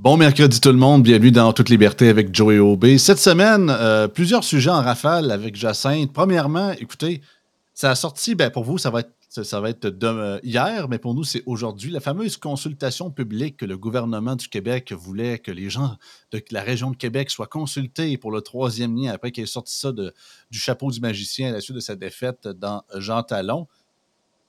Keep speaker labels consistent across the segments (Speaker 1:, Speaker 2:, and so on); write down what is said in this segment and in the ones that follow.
Speaker 1: Bon mercredi tout le monde, bienvenue dans Toute Liberté avec Joey Aubé. Cette semaine, euh, plusieurs sujets en rafale avec Jacinthe. Premièrement, écoutez, ça a sorti, ben pour vous, ça va être, ça va être de, hier, mais pour nous, c'est aujourd'hui. La fameuse consultation publique que le gouvernement du Québec voulait que les gens de la région de Québec soient consultés pour le troisième lien après qu'il ait sorti ça du chapeau du magicien à la suite de sa défaite dans Jean Talon.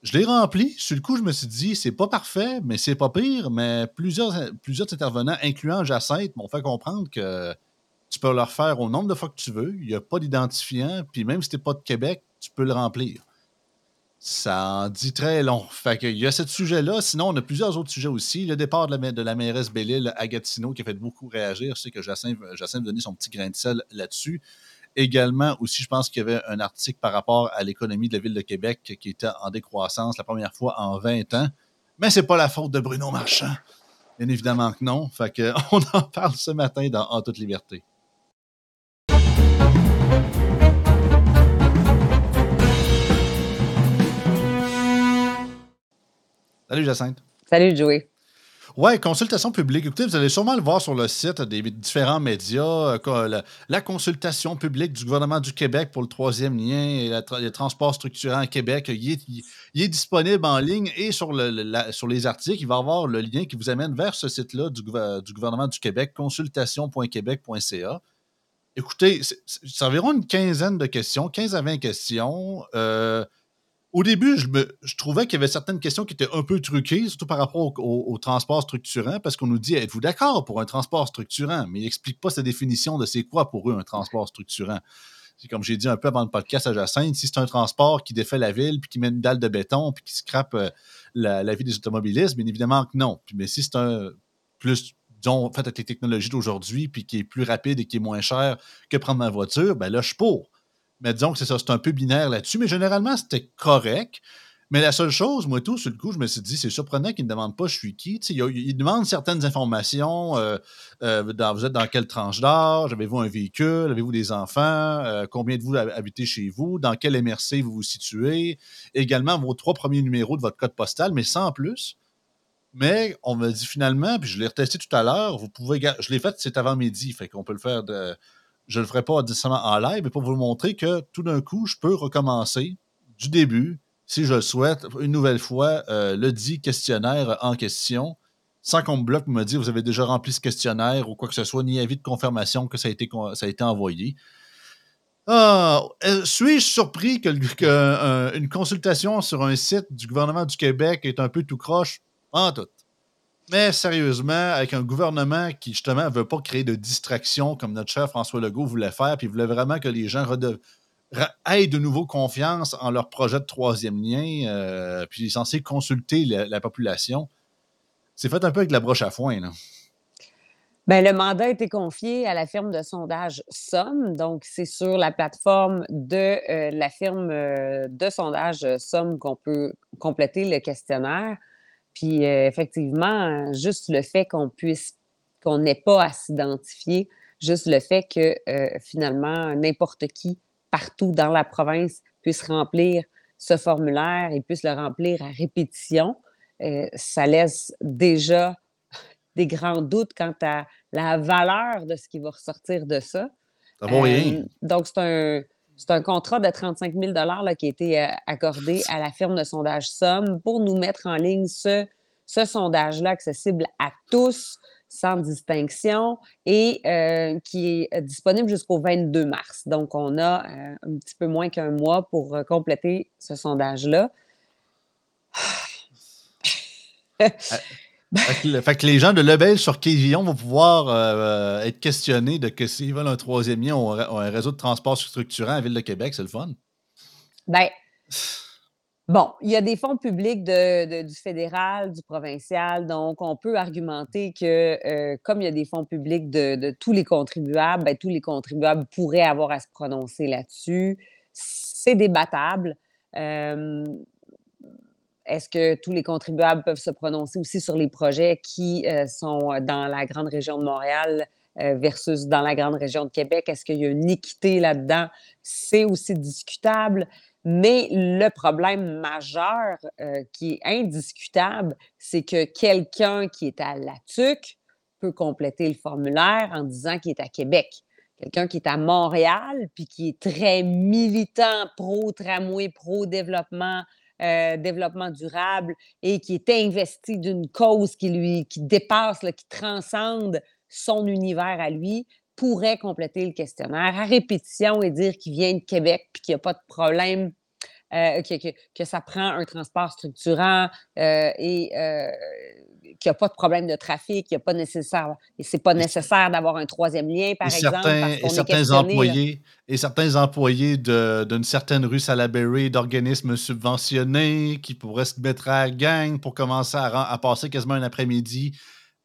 Speaker 1: Je l'ai rempli. Sur le coup, je me suis dit, c'est pas parfait, mais c'est pas pire. Mais plusieurs, intervenants, incluant Jacinthe, m'ont fait comprendre que tu peux le refaire au nombre de fois que tu veux. Il n'y a pas d'identifiant. Puis même si tu n'es pas de Québec, tu peux le remplir. Ça en dit très long. Fait qu'il y a ce sujet-là. Sinon, on a plusieurs autres sujets aussi. Le départ de la, de la mairesse Bellil à Gatineau qui a fait beaucoup réagir. Je sais que Jacinthe, Jacinthe donné son petit grain de sel là-dessus. Également, aussi, je pense qu'il y avait un article par rapport à l'économie de la ville de Québec qui était en décroissance la première fois en 20 ans. Mais c'est pas la faute de Bruno Marchand. Bien évidemment que non. Fait que, on en parle ce matin dans En toute liberté. Salut Jacinthe.
Speaker 2: Salut Joey.
Speaker 1: Oui, consultation publique. Écoutez, vous allez sûrement le voir sur le site des différents médias. Euh, la, consultation publique du gouvernement du Québec pour le troisième lien et les transports structurants à Québec, il est, disponible en ligne et sur, le, sur les articles, il va y avoir le lien qui vous amène vers ce site-là du, du, gouvernement du Québec, consultation.québec.ca. Écoutez, c'est environ une quinzaine de questions, 15 à 20 questions. Euh, au début, je, trouvais qu'il y avait certaines questions qui étaient un peu truquées, surtout par rapport au, transport structurant, parce qu'on nous dit êtes-vous d'accord pour un transport structurant? Mais il n'explique pas sa définition de c'est quoi pour eux un transport structurant. C'est comme j'ai dit un peu avant le podcast à Jacinthe, si c'est un transport qui défait la ville, puis qui met une dalle de béton, puis qui scrape euh, la, vie des automobilistes, bien évidemment que non. mais si c'est un plus, disons, fait avec les technologies d'aujourd'hui, puis qui est plus rapide et qui est moins cher que prendre ma voiture, ben là, je suis pour. Mais disons que c'est ça, c'est un peu binaire là-dessus. Mais généralement, c'était correct. Mais la seule chose, moi, tout, sur le coup, je me suis dit, c'est surprenant qu'il ne demande pas je suis qui. il, il, demande certaines informations. Euh, euh, vous êtes dans quelle tranche d'âge? Avez-vous un véhicule? Avez-vous des enfants? Euh, combien de vous habitez chez vous? Dans quel MRC vous vous situez? Également, vos trois premiers numéros de votre code postal, mais sans plus. Mais on me dit finalement, puis je l'ai retesté tout à l'heure, vous pouvez. Je l'ai fait, c'est avant midi, fait qu'on peut le faire de je ne le ferai pas nécessairement en live, mais pour vous montrer que tout d'un coup, je peux recommencer du début, si je le souhaite, une nouvelle fois, euh, le dit questionnaire en question, sans qu'on me bloque me dire vous avez déjà rempli ce questionnaire ou quoi que ce soit, ni avis de confirmation que ça a été, envoyé. Ah, euh, suis-je surpris qu'une que, consultation sur un site du gouvernement du Québec est un peu tout croche? En tout. Mais sérieusement, avec un gouvernement qui, justement, ne veut pas créer de distraction comme notre chef François Legault voulait faire, puis voulait vraiment que les gens aient de nouveau confiance en leur projet de troisième lien, euh, puis est censé consulter la, population. C'est fait un peu avec la broche à foin. Là.
Speaker 2: Bien, le mandat a été confié à la firme de sondage Somme. Donc, c'est sur la plateforme de euh, la firme euh, de sondage Somme qu'on peut compléter le questionnaire. Puis euh, effectivement, juste le fait qu'on puisse, qu'on n'ait pas à s'identifier, juste le fait que euh, finalement, n'importe qui, partout dans la province, puisse remplir ce formulaire et puisse le remplir à répétition, euh, ça laisse déjà des grands doutes quant à la valeur de ce qui va ressortir de ça.
Speaker 1: Ça vaut rien.
Speaker 2: donc, c'est un, c'est un contrat de 35 000 là, qui a été euh, accordé à la firme de sondage Somme pour nous mettre en ligne ce, ce sondage-là accessible à tous sans distinction et euh, qui est disponible jusqu'au 22 mars. Donc, on a euh, un petit peu moins qu'un mois pour compléter ce sondage-là.
Speaker 1: Fait, que, les gens de Lebel sur Quévillon vont pouvoir euh, être questionnés de que s'ils veulent un troisième lien ou un réseau de transport structurant à Ville de Québec, c'est le fun.
Speaker 2: Ben, bon, il y a des fonds publics du fédéral, du provincial, donc on peut argumenter que euh, comme il y a des fonds publics de, tous les contribuables, ben, tous les contribuables pourraient avoir à se prononcer là-dessus. C'est débattable. Euh, est-ce que tous les contribuables peuvent se prononcer aussi sur les projets qui euh, sont dans la grande région de Montréal euh, versus dans la grande région de Québec? Est-ce qu'il y a une équité là-dedans? C'est aussi discutable. Mais le problème majeur euh, qui est indiscutable, c'est que quelqu'un qui est à la TUC peut compléter le formulaire en disant qu'il est à Québec. Quelqu'un qui est à Montréal, puis qui est très militant pro-tramway, pro-développement, euh, développement durable et qui est investi d'une cause qui lui qui dépasse, qui transcende son univers à lui, pourrait compléter le questionnaire. À répétition et dire qu'il vient de Québec puis qu'il n'y a pas de problème euh, que, ça prend un transport structurant euh, et qu'il n'y a pas de problème de trafic, qu'il a pas nécessaire, et c'est pas nécessaire d'avoir un troisième lien, par exemple.
Speaker 1: et, certains employés, et certains employés d'une certaine rue Salaberry d'organismes subventionnés qui pourraient se mettre à la gang pour commencer à, passer quasiment un après-midi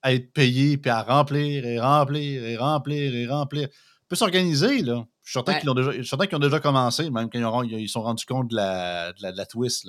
Speaker 1: à être payés puis à remplir et remplir et remplir et remplir. On peut s'organiser, là. Je suis certain qu'ils ont, déjà commencé, même quand ils, se sont rendus compte de la, de la, twist.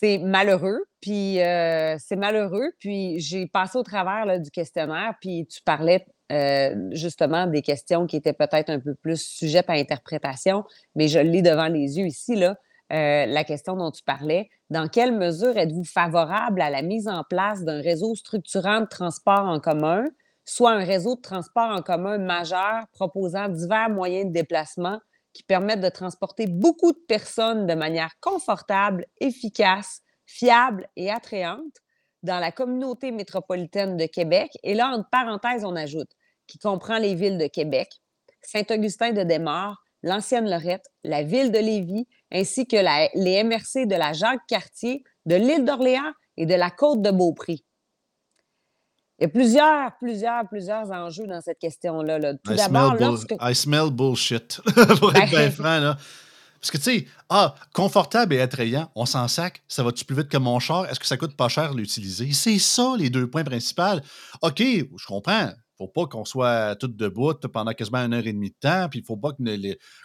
Speaker 2: C'est malheureux, puis euh, c'est malheureux. Puis j'ai passé au travers du questionnaire, puis tu parlais euh, justement des questions qui étaient peut-être un peu plus sujettes à interprétation, mais je lis devant les yeux ici, euh, la question dont tu parlais. Dans quelle mesure êtes-vous favorable à la mise en place d'un réseau structurant de transport en commun soit un réseau de transport en commun majeur proposant divers moyens de déplacement qui permettent de transporter beaucoup de personnes de manière confortable, efficace, fiable et attrayante dans la communauté métropolitaine de Québec. Et là, entre parenthèses, on ajoute qui comprend les villes de Québec, Saint-Augustin de Desmaures, l'ancienne Lorette, la ville de Lévis, ainsi que les MRC de la Jacques-Cartier, de l'île d'Orléans et de la côte de Beaupré. Il y a plusieurs, plusieurs, plusieurs enjeux dans cette question-là. Tout d'abord, lorsque...
Speaker 1: I smell bullshit, pour être bien ben, franc. Là. Parce que, tu sais, ah, confortable et attrayant, on s'en sac, ça va-tu plus vite que mon char? Est-ce que ça coûte pas cher l'utiliser? C'est ça, les deux points principaux. OK, je comprends. Faut pas qu'on soit tout debout pendant quasiment une heure et demie de temps, puis il faut pas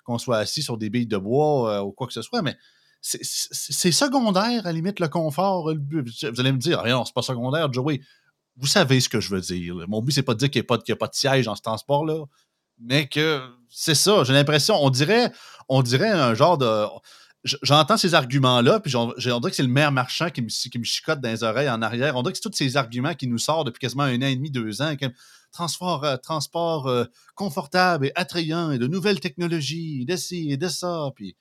Speaker 1: qu'on soit assis sur des billes de bois euh, ou quoi que ce soit, mais c'est secondaire, à la limite, le confort. Vous allez me dire, rien, c'est pas secondaire, Joey vous savez ce que je veux dire. Mon but, c'est pas de dire qu'il n'y a, pas de siège dans ce transport-là, mais que c'est ça. J'ai l'impression, on dirait, on dirait un genre de. J'entends ces arguments-là, puis on dirait que c'est le maire marchand qui me, qui me chicote dans les oreilles en arrière. On dirait que c'est tous ces arguments qui nous sortent depuis quasiment un an et demi, deux ans. transport, euh, transport euh, confortable et attrayant et de nouvelles technologies, de ci et de ça. Puis,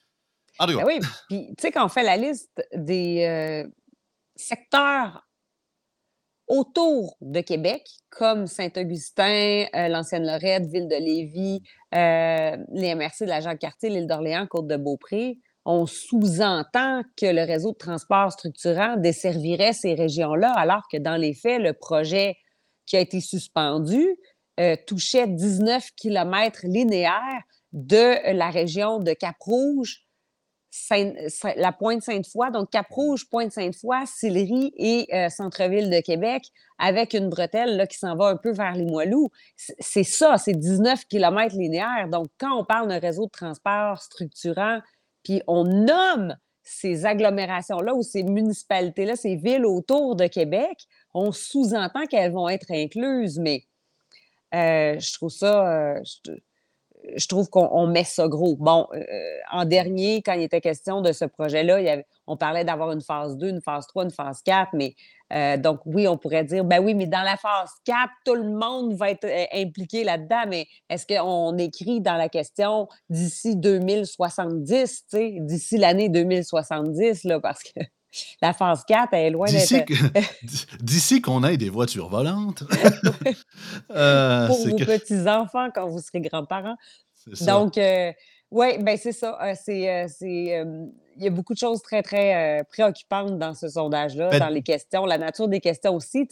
Speaker 2: ben oui, puis tu sais, quand on fait la liste des euh, secteurs autour de Québec, comme Saint-Augustin, euh, l'ancienne Lorette, Ville de Lévis, euh, les MRC de la Jacques-Cartier, l'île d'Orléans, Côte-de-Beaupré, on sous-entend que le réseau de transport structurant desservirait ces régions-là, alors que dans les faits, le projet qui a été suspendu euh, touchait 19 km linéaires de la région de Cap-Rouge la Pointe-Sainte-Foy, donc Cap-Rouge, Pointe-Sainte-Foy, Sillery et euh, Centre-Ville de Québec, avec une bretelle là, qui s'en va un peu vers les Moilous. C'est ça, c'est 19 km linéaires. Donc, quand on parle d'un réseau de transport structurant, puis on nomme ces agglomérations-là ou ces municipalités-là, ces villes autour de Québec, on sous-entend qu'elles vont être incluses, mais euh, je trouve ça... Euh, je trouve qu'on met ça gros. Bon, euh, en dernier, quand il était question de ce projet-là, on parlait d'avoir une phase 2, une phase 3, une phase 4, mais euh, donc oui, on pourrait dire, ben oui, mais dans la phase 4, tout le monde va être euh, impliqué là-dedans, mais est-ce qu'on écrit dans la question d'ici 2070, d'ici l'année 2070, là, parce que la phase 4, elle est loin d'être.
Speaker 1: D'ici qu'on ait des voitures volantes.
Speaker 2: Euh, Pour vos petits-enfants quand vous serez grands-parents. Donc, euh, oui, ben c'est ça. Euh, c'est, il y a beaucoup de choses très, très préoccupantes dans ce sondage-là, ben dans les questions, la nature des questions aussi.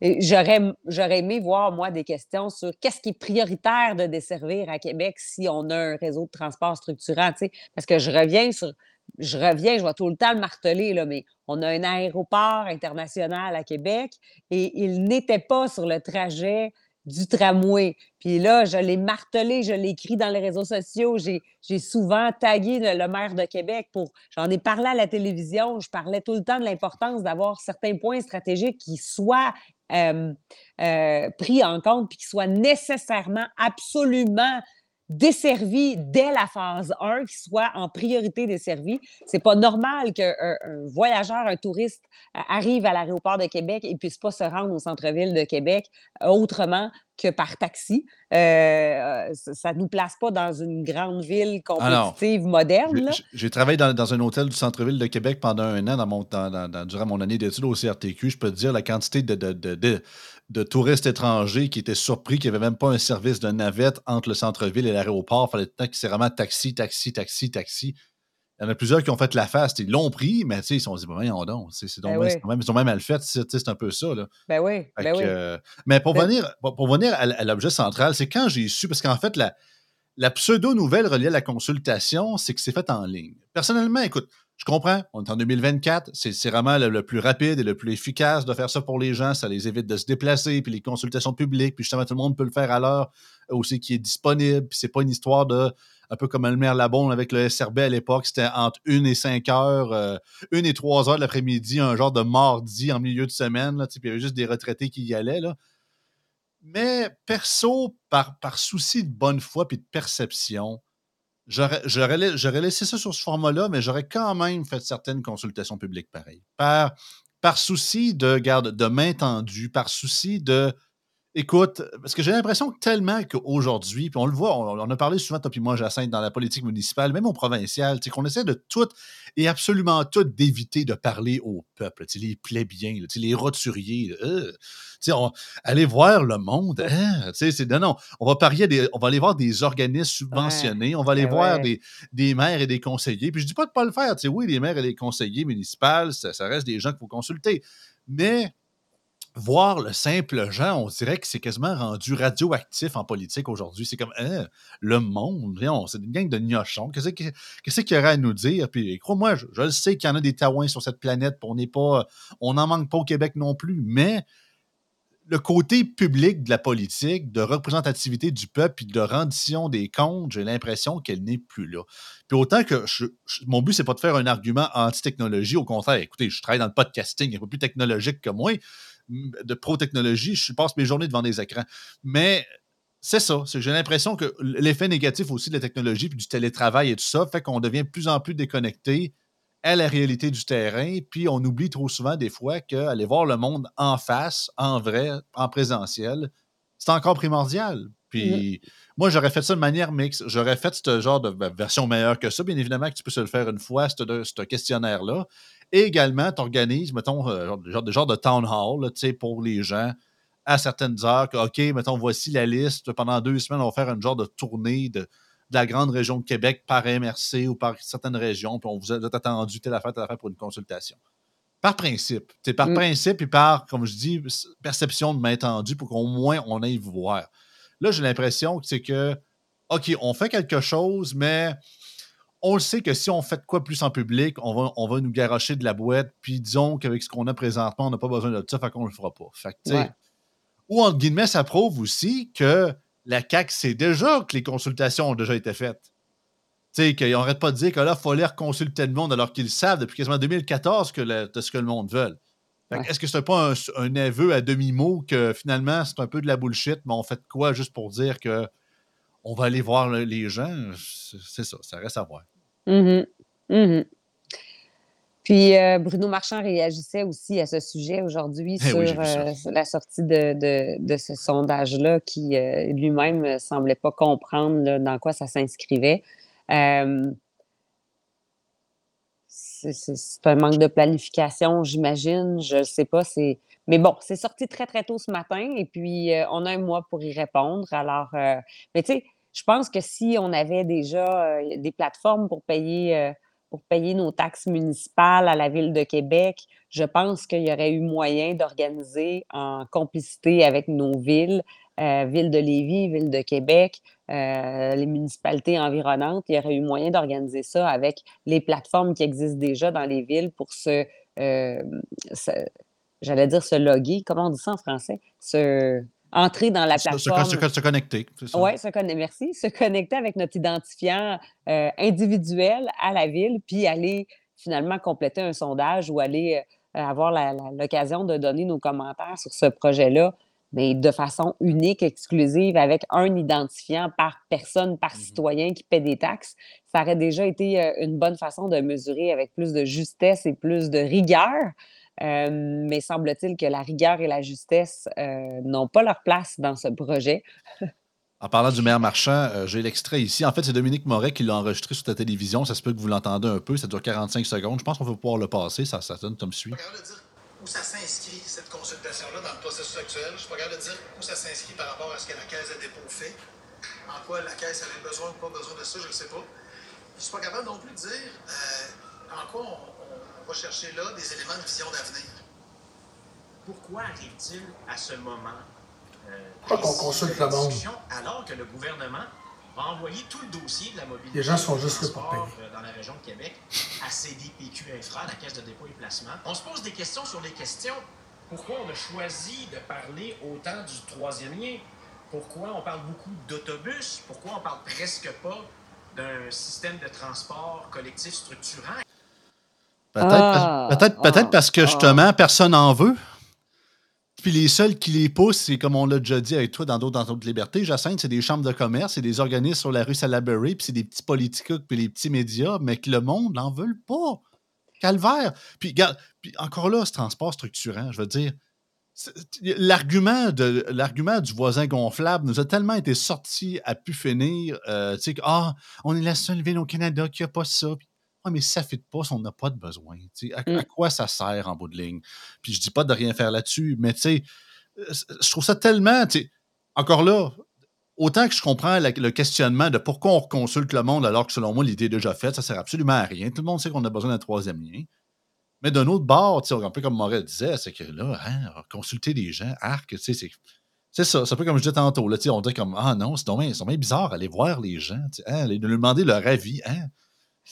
Speaker 2: J'aurais, j'aurais aimé voir, moi, des questions sur qu'est-ce qui est prioritaire de desservir à Québec si on a un réseau de transport structurant. Parce que je reviens sur je reviens, je vais tout le temps le marteler, là, mais on a un aéroport international à Québec et il n'était pas sur le trajet du tramway. Puis là, je l'ai martelé, je l'ai écrit dans les réseaux sociaux. J'ai souvent tagué le, maire de Québec pour. J'en ai parlé à la télévision. Je parlais tout le temps de l'importance d'avoir certains points stratégiques qui soient euh, euh, pris en compte puis qui soient nécessairement, absolument desservis dès la phase 1, qui soient en priorité desservis. C'est pas normal qu'un un voyageur, un touriste euh, arrive à l'aéroport de Québec et puisse pas se rendre au centre-ville de Québec euh, autrement que par taxi. Euh, ça ne nous place pas dans une grande ville compétitive moderne.
Speaker 1: J'ai travaillé dans, un hôtel du centre-ville de Québec pendant un an dans mon, durant mon année d'études au CRTQ. Je peux te dire la quantité de, de touristes étrangers qui étaient surpris qu'il n'y avait même pas un service de navette entre le centre-ville et l'aéroport. Il fallait que c'est vraiment taxi, taxi, taxi, taxi. Il y en a plusieurs qui ont fait la face. Ils l'ont pris, mais ils se sont dit, ben, voyons donc, c'est ben même, ils ont même mal fait. C'est un peu ça. Là.
Speaker 2: Ben oui. Ben oui.
Speaker 1: mais pour, ben venir, pour, venir à, l'objet central, c'est quand j'ai su, parce qu'en fait, la, la pseudo-nouvelle reliée à la consultation, c'est que c'est fait en ligne. Personnellement, écoute, je comprends, on est en 2024, c'est vraiment le, plus rapide et le plus efficace de faire ça pour les gens. Ça les évite de se déplacer, puis les consultations publiques, puis justement, tout le monde peut le faire à l'heure aussi qui est disponible. Puis c'est pas une histoire de, un peu comme le maire Labonne avec le SRB à l'époque, c'était entre 1 et 5 heures, euh, 1 et 3 heures de l'après-midi, un genre de mardi en milieu de semaine, là, puis il y avait juste des retraités qui y allaient. Là. Mais perso, par, par souci de bonne foi puis de perception, J'aurais laissé ça sur ce format-là, mais j'aurais quand même fait certaines consultations publiques pareilles. Par, souci de, garde, de main tendue, par souci de Écoute, parce que j'ai l'impression tellement qu'aujourd'hui, puis on le voit, on, a parlé souvent, toi et moi, Jacinthe, dans la politique municipale, même au provincial, qu'on essaie de tout et absolument tout d'éviter de parler au peuple, les plébéiens, les roturiers. Euh, on, aller voir le monde. Hein, c'est, non, non, on va, parier des, on va aller voir des organismes subventionnés, on va aller ben voir des, des, maires et des conseillers. Puis je dis pas de pas le faire. Oui, les maires et les conseillers municipaux, ça, ça reste des gens qu'il faut consulter. Mais voir le simple gens, on dirait que c'est quasiment rendu radioactif en politique aujourd'hui. C'est comme hein, le monde, c'est une gang de gnochons. Qu'est-ce qu'il y aurait à nous dire? Puis crois-moi, je, le sais qu'il y en a des taouins sur cette planète, on n'est pas. On n'en manque pas au Québec non plus, mais le côté public de la politique, de représentativité du peuple et de rendition des comptes, j'ai l'impression qu'elle n'est plus là. Puis autant que mon but, c'est pas de faire un argument anti-technologie, au contraire, écoutez, je travaille dans le podcasting, il n'y a pas plus technologique que moi, de pro-technologie, je passe mes journées devant des écrans. Mais c'est ça. J'ai l'impression que l'effet négatif aussi de la technologie puis du télétravail et tout ça fait qu'on devient de plus en plus déconnecté à la réalité du terrain. Puis on oublie trop souvent des fois qu'aller voir le monde en face, en vrai, en présentiel, c'est encore primordial. Puis moi, j'aurais fait ça de manière mixte. J'aurais fait ce genre de version meilleure que ça. Bien évidemment que tu peux se le faire une fois, ce questionnaire-là. Et également, tu organises, mettons, euh, genre, genre, de town hall pour les gens à certaines heures. Que, OK, mettons, voici la liste. Pendant deux semaines, on va faire un genre de tournée de, la grande région de Québec par MRC ou par certaines régions. Puis on vous a, attendu telle affaire, telle affaire pour une consultation. Par principe. c'est par mm. principe et par, comme je dis, perception de main tendue pour qu'au moins on aille vous voir. Là, j'ai l'impression que c'est que, OK, on fait quelque chose, mais on le sait que si on fait quoi plus en public, on va, on va nous garocher de la boîte, puis disons qu'avec ce qu'on a présentement, on n'a pas besoin de ça, fait qu'on ne le fera pas. Fait Ou entre guillemets, ça prouve aussi que la CAQ sait déjà que les consultations ont déjà été faites. Tu sais, qu'ils n'arrêtent pas de dire que là, il faut aller consulter le monde alors qu'ils savent depuis quasiment 2014 que de ce que le monde veut. Est-ce que c'est pas un, un, aveu à demi-mot que finalement c'est un peu de la bullshit, mais on fait quoi juste pour dire que on va aller voir les gens? C'est ça, ça reste à voir.
Speaker 2: Mmh mmh Puis euh, Bruno Marchand réagissait aussi à ce sujet aujourd'hui eh sur euh, la sortie de, ce sondage-là qui euh, lui-même ne semblait pas comprendre dans quoi ça s'inscrivait. c'est un manque de planification, j'imagine. Je ne sais pas. Mais bon, c'est sorti très, très tôt ce matin et puis on a un mois pour y répondre. Alors, mais tu sais, je pense que si on avait déjà euh, des plateformes pour payer, euh, pour payer nos taxes municipales à la Ville de Québec, je pense qu'il y aurait eu moyen d'organiser en complicité avec nos villes, euh, Ville de Lévis, Ville de Québec, les municipalités environnantes, il y aurait eu moyen d'organiser ça avec les plateformes qui existent déjà dans les villes pour se, j'allais dire se loguer, comment on dit ça en français? Se entrer dans la plateforme.
Speaker 1: Se, se, connecter.
Speaker 2: Oui, se connecter, merci. Se connecter avec notre identifiant euh, individuel à la ville, puis aller finalement compléter un sondage ou aller euh, avoir l'occasion de donner nos commentaires sur ce projet-là mais de façon unique, exclusive, avec un identifiant par personne, par
Speaker 1: Mmh
Speaker 2: citoyen qui paie des taxes, ça aurait déjà été euh, une bonne façon de mesurer avec plus de justesse et plus de rigueur. Euh, mais semble-t-il que la rigueur et la justesse euh, n'ont pas leur place dans ce projet.
Speaker 1: En parlant du maire marchand, euh, j'ai l'extrait ici. En fait, c'est Dominique Moret qui l'a enregistré sur ta télévision. Ça se peut que vous l'entendez un peu. Ça dure 45 secondes. Je pense qu'on va pouvoir le passer. Ça, ça donne comme suit.
Speaker 3: Je suis pas capable de dire où ça s'inscrit, cette consultation-là, dans le processus actuel. Je suis pas capable de dire où ça s'inscrit par rapport à ce que la Caisse de dépôt fait. En quoi la Caisse avait besoin ou pas besoin de ça, je ne sais pas. Je suis pas capable non plus de dire euh, en quoi on, on va chercher là des éléments de vision d'avenir.
Speaker 4: Pourquoi arrive-t-il à ce moment euh,
Speaker 5: qu'on consulte
Speaker 4: de la
Speaker 5: le monde?
Speaker 4: alors que le gouvernement a envoyé tout le dossier de la mobilité
Speaker 5: Les gens sont juste là pour payer.
Speaker 4: euh, dans la région de Québec à CDPQ Infra, la Caisse de dépôt et placement? On se pose des questions sur les questions. Pourquoi on a choisi de parler autant du troisième lien? Pourquoi on parle beaucoup d'autobus? Pourquoi on parle presque pas d'un système de transport collectif structurant?
Speaker 1: Peut-être
Speaker 2: Ah,
Speaker 1: peut-être
Speaker 2: ah,
Speaker 1: parce que
Speaker 2: ah.
Speaker 1: justement, personne n'en veut. Puis les seuls qui les poussent, c'est comme on l'a déjà dit avec toi dans d'autres dans libertés, Jacinthe, c'est des chambres de commerce, c'est des organismes sur la rue Salaberry, puis c'est des petits politiques, puis les petits médias, mais que le monde n'en veut pas. Calvaire. Puis, regarde, puis encore là, ce transport structurant, je veux dire, l'argument de l'argument du voisin gonflable nous a tellement été sorti à pu finir. euh, tu sais, ah, on est la seule ville au Canada qui n'a pas ça. Puis, ah, mais ça ne fit pas si on n'a pas de besoin. À, à
Speaker 2: Mm.
Speaker 1: quoi ça sert en bout de ligne? Puis je dis pas de rien faire là-dessus, mais tu sais, euh, je trouve ça tellement. Encore là, autant que je comprends la- le questionnement de pourquoi on consulte le monde alors que selon moi, l'idée est déjà faite, ça sert absolument à rien. Tout le monde sait qu'on a besoin d'un troisième lien. Mais d'un autre bord, un peu comme Morel disait, c'est que là, hein, consulter les gens, arc, tu sais, c'est. C'est ça, c'est un peu comme je disais tantôt. Là, on dit comme Ah non, c'est bien bizarre aller voir les gens, hein, aller leur demander leur avis. Hein?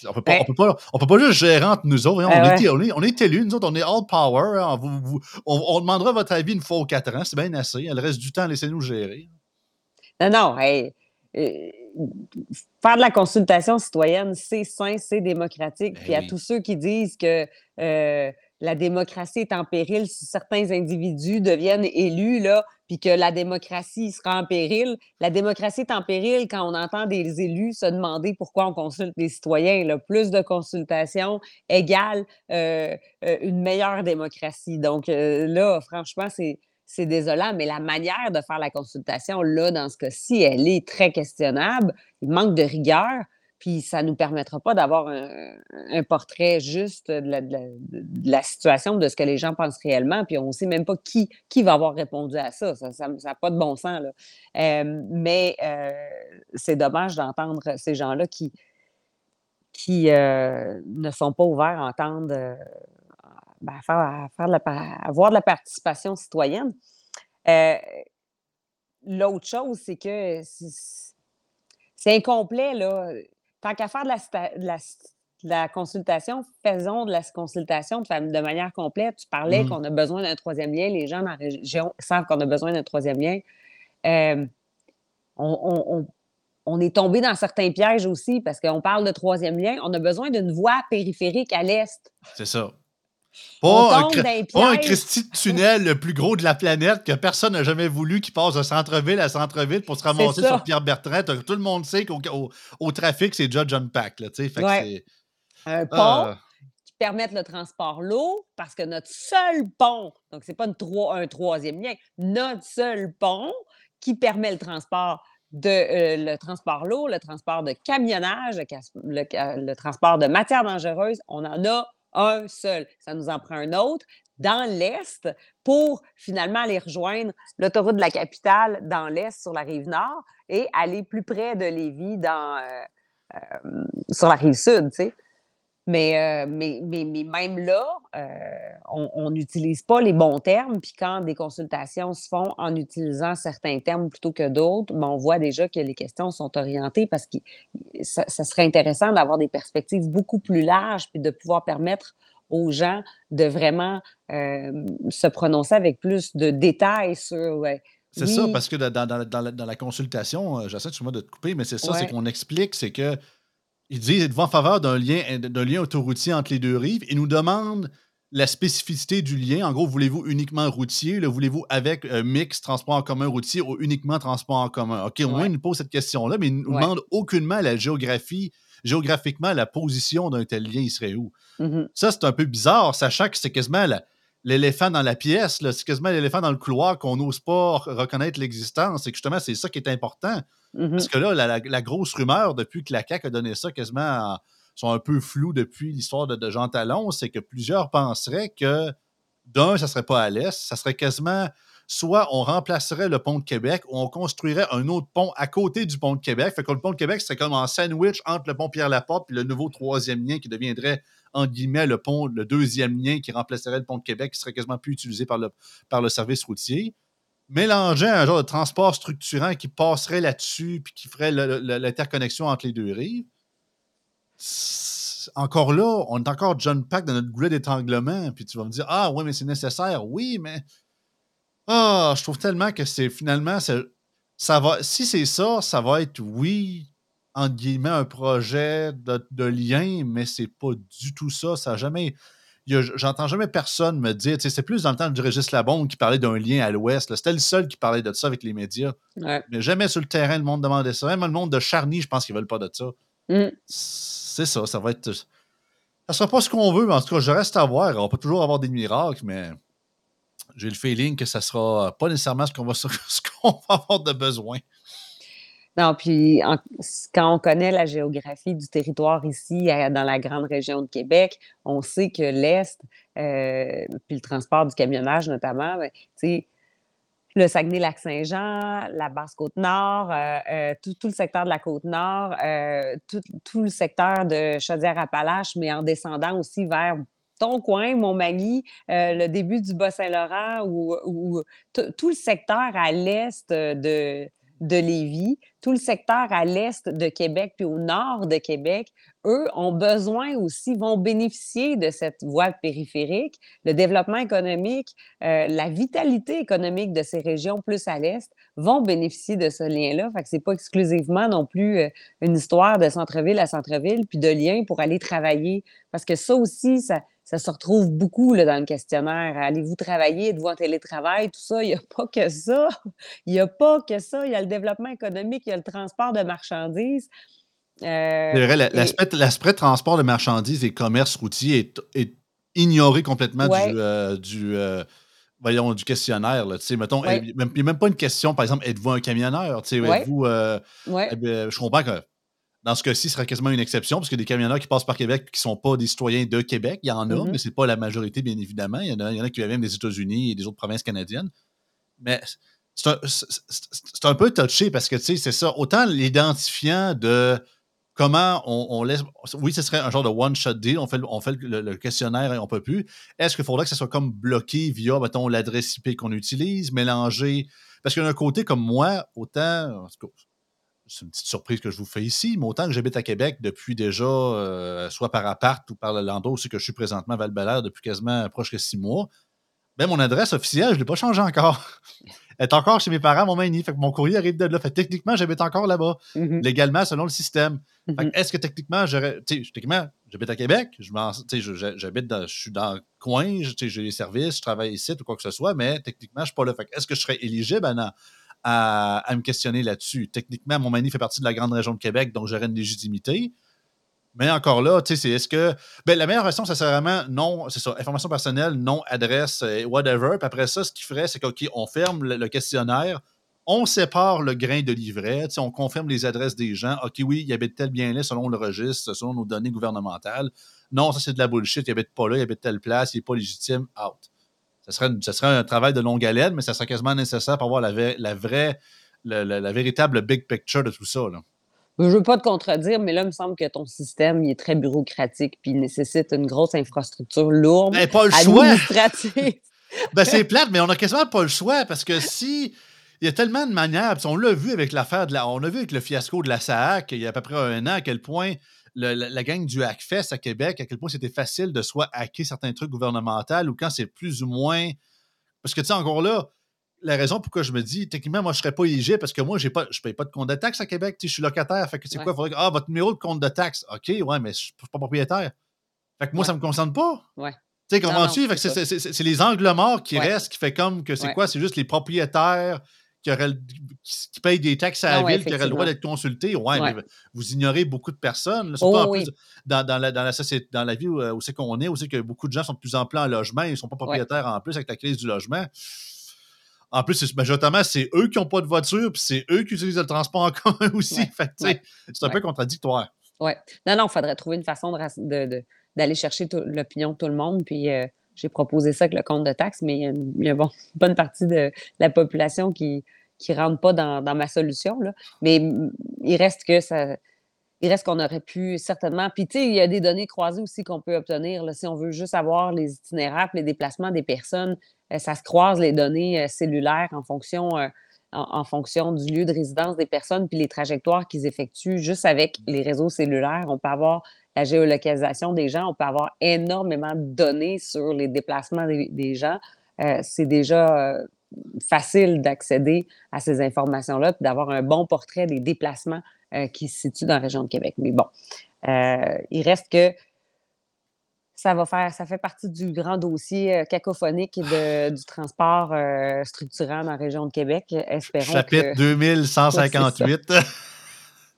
Speaker 1: On peut, pas,
Speaker 2: Ouais.
Speaker 1: on, peut pas, on peut pas juste gérer entre nous autres.
Speaker 2: Ah
Speaker 1: on,
Speaker 2: ouais.
Speaker 1: est, on, est, on est élus, nous autres, on est all power. hein, vous- vous- on, on demandera votre avis une fois aux quatre ans, c'est bien assez. Le reste du temps, laissez-nous gérer.
Speaker 2: Non, non, hey, euh, faire de la consultation citoyenne, c'est sain, c'est démocratique.
Speaker 1: Ben
Speaker 2: Puis à
Speaker 1: oui.
Speaker 2: tous ceux qui disent que euh, la démocratie est en péril si certains individus deviennent élus, là, puis que la démocratie sera en péril. La démocratie est en péril quand on entend des élus se demander pourquoi on consulte les citoyens. Plus de consultation égale euh, euh, une meilleure démocratie. Donc euh, là, franchement, c'est c'est désolant, mais la manière de faire la consultation, là, dans ce cas-ci, elle est très questionnable. Il manque de rigueur, puis ça ne nous permettra pas d'avoir un, portrait juste de la, situation, de ce que les gens pensent réellement, puis on ne sait même pas qui, qui va avoir répondu à ça. Ça n'a pas de bon sens. Là. Mais c'est dommage d'entendre ces gens-là qui, qui ne sont pas ouverts à entendre, ben, à faire, à faire la, à avoir de la participation citoyenne. L'autre chose, c'est que c'est incomplet, là. Tant qu'à faire de la, sta- de la s- de la consultation, faisons de la consultation de, manière complète. Tu parlais
Speaker 1: Mhm.
Speaker 2: qu'on a besoin d'un troisième lien. Les gens dans la région savent qu'on a besoin d'un troisième lien. Euh, on, on- on- on est tombé dans certains pièges aussi parce qu'on parle de troisième lien. On a besoin d'une voie périphérique à l'est.
Speaker 1: C'est ça. Pas un,
Speaker 2: tombe
Speaker 1: cri-
Speaker 2: dans les
Speaker 1: pas un
Speaker 2: pièges.
Speaker 1: Christy de tunnel le plus gros de la planète que personne n'a jamais voulu qui passe de centre-ville à centre-ville pour se ramasser sur Pierre Bertrand. Tout le monde sait qu'au au, au trafic, c'est déjà John Pack. Là, fait
Speaker 2: Ouais. Un pont
Speaker 1: ah,
Speaker 2: qui permette le transport lourd parce que notre seul pont, donc c'est pas une un troisième lien, notre seul pont qui permet le transport de euh, le transport lourd, le transport de camionnage, le, le transport de matières dangereuses, on en a un seul. Ça nous en prend un autre dans l'Est pour finalement aller rejoindre l'autoroute de la capitale dans l'Est sur la rive nord et aller plus près de Lévis dans, euh, euh, sur la rive sud. Mais, euh, mais, mais, mais même là, euh, on n'utilise pas les bons termes. Puis quand des consultations se font en utilisant certains termes plutôt que d'autres, ben, on voit déjà que les questions sont orientées parce que ça, ça serait intéressant d'avoir des perspectives beaucoup plus larges puis de pouvoir permettre aux gens de vraiment euh, se prononcer avec plus de détails sur. ouais,
Speaker 1: C'est ça, parce que dans, dans- dans la, dans la consultation, j'essaie moi de te couper, mais c'est ça, c'est qu'on explique, c'est que ils disent êtes-vous en faveur d'un lien, d'un lien autoroutier entre les deux rives? Et nous demandent la spécificité du lien. En gros, voulez-vous uniquement routier? Voulez-vous avec euh, mix transport en commun routier ou uniquement transport en commun? OK, au moins, il nous pose cette question-là, mais il ne nous demande aucunement la géographie, géographiquement, la position d'un tel lien, il serait où?
Speaker 2: Mm-hmm.
Speaker 1: Ça, c'est un peu bizarre, sachant que c'est quasiment l'éléphant dans la pièce, c'est quasiment l'éléphant dans le couloir qu'on n'ose pas reconnaître l'existence. Et justement, c'est ça qui est important. Parce que là, la, grosse rumeur, depuis que la CAQ a donné ça quasiment en, sont un peu flous depuis l'histoire de, Jean Talon, c'est que plusieurs penseraient que, d'un, ça ne serait pas à l'est, ça serait quasiment soit on remplacerait le pont de Québec ou on construirait un autre pont à côté du pont de Québec. Fait que le pont de Québec serait comme en sandwich entre le pont Pierre-Laporte et le nouveau troisième lien qui deviendrait, en guillemets, le pont, le deuxième lien qui remplacerait le pont de Québec, qui serait quasiment plus utilisé par le, par le service routier. Mélanger un genre de transport structurant qui passerait là-dessus puis qui ferait l'interconnexion entre les deux rives encore là, on est encore John Pack dans notre goulet d'étranglement, puis tu vas me dire Ah oui, mais c'est nécessaire. Oui, mais ah, je trouve tellement que c'est finalement ça va. Si c'est ça, ça va être oui, entre guillemets, un projet de, lien, mais c'est pas du tout ça. Ça jamais. J'entends jamais personne me dire, c'est plus dans le temps du Régis Labonde qui parlait d'un lien à l'ouest. C'était le seul qui parlait de ça avec les médias.
Speaker 2: Mais
Speaker 1: jamais sur le terrain, le monde demandait ça. Même le monde de Charny, je pense qu'ils veulent pas de ça.
Speaker 2: Mm
Speaker 1: c'est ça, ça va être. Ça sera pas ce qu'on veut, mais en tout cas, je reste à voir. On peut toujours avoir des miracles, mais j'ai le feeling que ça sera pas nécessairement ce qu'on va, avoir de besoin.
Speaker 2: Non, puis quand on connaît la géographie du territoire ici, dans la grande région de Québec, on sait que l'Est, euh, puis le transport du camionnage notamment, ben, le Saguenay-Lac-Saint-Jean, la Basse-Côte-Nord, euh, euh, tout, le secteur de la Côte-Nord, tout, le secteur de Chaudière-Appalaches, mais en descendant aussi vers ton coin, Montmagny, le début du Bas-Saint-Laurent, ou, tout le secteur à l'est de, de Lévis, tout le secteur à l'est de Québec puis au nord de Québec, eux ont besoin aussi, vont bénéficier de cette voie périphérique, le développement économique, euh, la vitalité économique de ces régions plus à l'est vont bénéficier de ce lien-là. Fait que c'est pas exclusivement non plus euh, une histoire de centre-ville à centre-ville puis de lien pour aller travailler, parce que ça aussi, ça, ça se retrouve beaucoup là, dans le questionnaire. Allez-vous travailler, êtes-vous en télétravail, tout ça. Il n'y a pas que ça. Il n'y a pas que ça. Il y a le développement économique, il y a le transport de marchandises.
Speaker 1: Euh, l'aspect transport de marchandises et commerce routier est, ignoré complètement du, euh, euh, voyons, du questionnaire. Là. Mettons, Il n'y a même pas une question, par exemple, êtes-vous un camionneur? Êtes-vous, eh je comprends que dans ce cas-ci, ce sera quasiment une exception, parce a des camionneurs qui passent par Québec qui ne sont pas des citoyens de Québec. Il y en a, mm-hmm. mais ce n'est pas la majorité, bien évidemment. Il y en a, il y en a qui viennent des États-Unis et des autres provinces canadiennes. Mais c'est un, peu touché parce que, tu sais, c'est ça. Autant l'identifiant de comment on, laisse. Oui, ce serait un genre de one-shot deal. On fait, on fait le, questionnaire et on ne peut plus. Est-ce qu'il faudrait que ça soit comme bloqué via, mettons, l'adresse IP qu'on utilise, mélangé? Parce qu'il y a un côté comme moi, autant c'est une petite surprise que je vous fais ici, mais autant que j'habite à Québec depuis déjà, euh, soit par appart ou par le landau, c'est que je suis présentement à val depuis quasiment proche de six mois, ben, mon adresse officielle, je ne l'ai pas changée encore. Elle est encore chez mes parents, mon manie. Fait que mon courrier arrive de là. Fait techniquement, j'habite encore là-bas, mm-hmm. légalement, selon le système. Mm-hmm. est-ce que techniquement, j'habite à Québec, je j'habite je suis dans le coin, j'ai les services, je travaille ici ou quoi que ce soit, mais techniquement, je ne suis pas là. Fait est-ce que je serais éligible à, me questionner là-dessus. Techniquement, mon mani fait partie de la grande région de Québec, donc j'aurais une légitimité. Mais encore là, tu sais, c'est est-ce que. Ben, la meilleure version, ça serait vraiment non, c'est ça, information personnelle, nom, adresse, euh, whatever. Puis après ça, ce qu'il ferait, c'est qu'OK, on ferme le, questionnaire, on sépare le grain de livret, on confirme les adresses des gens. OK, oui, il habite tel bien là selon le registre, selon nos données gouvernementales. Non, ça, c'est de la bullshit, il habite pas là, il habite telle place, il n'est pas légitime, out ça serait, un travail de longue haleine, mais ça serait quasiment nécessaire pour avoir la, vraie, la, véritable big picture de tout ça.
Speaker 2: Je ne veux pas te contredire, mais là, il me semble que ton système il est très bureaucratique puis il nécessite une grosse infrastructure lourde.
Speaker 1: Mais pas le choix! ben, c'est plate, mais on n'a quasiment pas le choix parce que si. Il y a tellement de manières. On l'a vu avec l'affaire de la. On a vu avec le fiasco de la SAAC il y a à peu près un an à quel point la, gang du Hackfest à Québec, à quel point c'était facile de soit hacker certains trucs gouvernementaux ou quand c'est plus ou moins. Parce que, tu sais, encore là, la raison pourquoi je me dis, techniquement, moi, je ne serais pas éligible parce que moi, j'ai pas, je ne paye pas de compte de taxe à Québec. Je suis locataire. Fait que c'est quoi? Faudrait ah, votre numéro de compte de taxe. OK, ouais, mais je ne suis pas propriétaire. Fait que moi, ça ne me concerne pas.
Speaker 2: Ouais.
Speaker 1: Tu sais, comprends-tu? C'est les angles morts qui restent, qui fait comme que c'est quoi? C'est juste les propriétaires qui, qui, payent des taxes à la ville, qui auraient le droit d'être consultés. Ouais, mais vous ignorez beaucoup de personnes. Là, oh, plus dans, dans, la, dans, la, société, dans la vie où, où c'est qu'on est, où c'est que beaucoup de gens sont de plus en plus en logement, ils ne sont pas propriétaires en plus avec la crise du logement. En plus, majoritairement, c'est eux qui n'ont pas de voiture, puis c'est eux qui utilisent le transport en commun aussi. c'est un peu contradictoire.
Speaker 2: Oui. Non, non, il faudrait trouver une façon d'aller de, chercher l'opinion de tout le monde. Puis euh, j'ai proposé ça avec le compte de taxes, mais il y a une, bonne partie de la population qui ne rentre pas dans, ma solution. Là. Mais il reste que ça. Il reste qu'on aurait pu certainement. Puis, tu sais, il y a des données croisées aussi qu'on peut obtenir. Là, si on veut juste avoir les itinéraires, les déplacements des personnes, euh, ça se croise les données euh, cellulaires en fonction en, fonction du lieu de résidence des personnes puis les trajectoires qu'ils effectuent juste avec les réseaux cellulaires. On peut avoir la géolocalisation des gens, on peut avoir énormément de données sur les déplacements des, gens. Euh, c'est déjà euh, facile d'accéder à ces informations-là puis d'avoir un bon portrait des déplacements euh, qui se situent dans la région de Québec. Mais bon, il reste que ça va faire, ça fait partie du grand dossier cacophonique du transport euh, structurant dans la région de Québec. Espérons
Speaker 1: Chapitre 2158.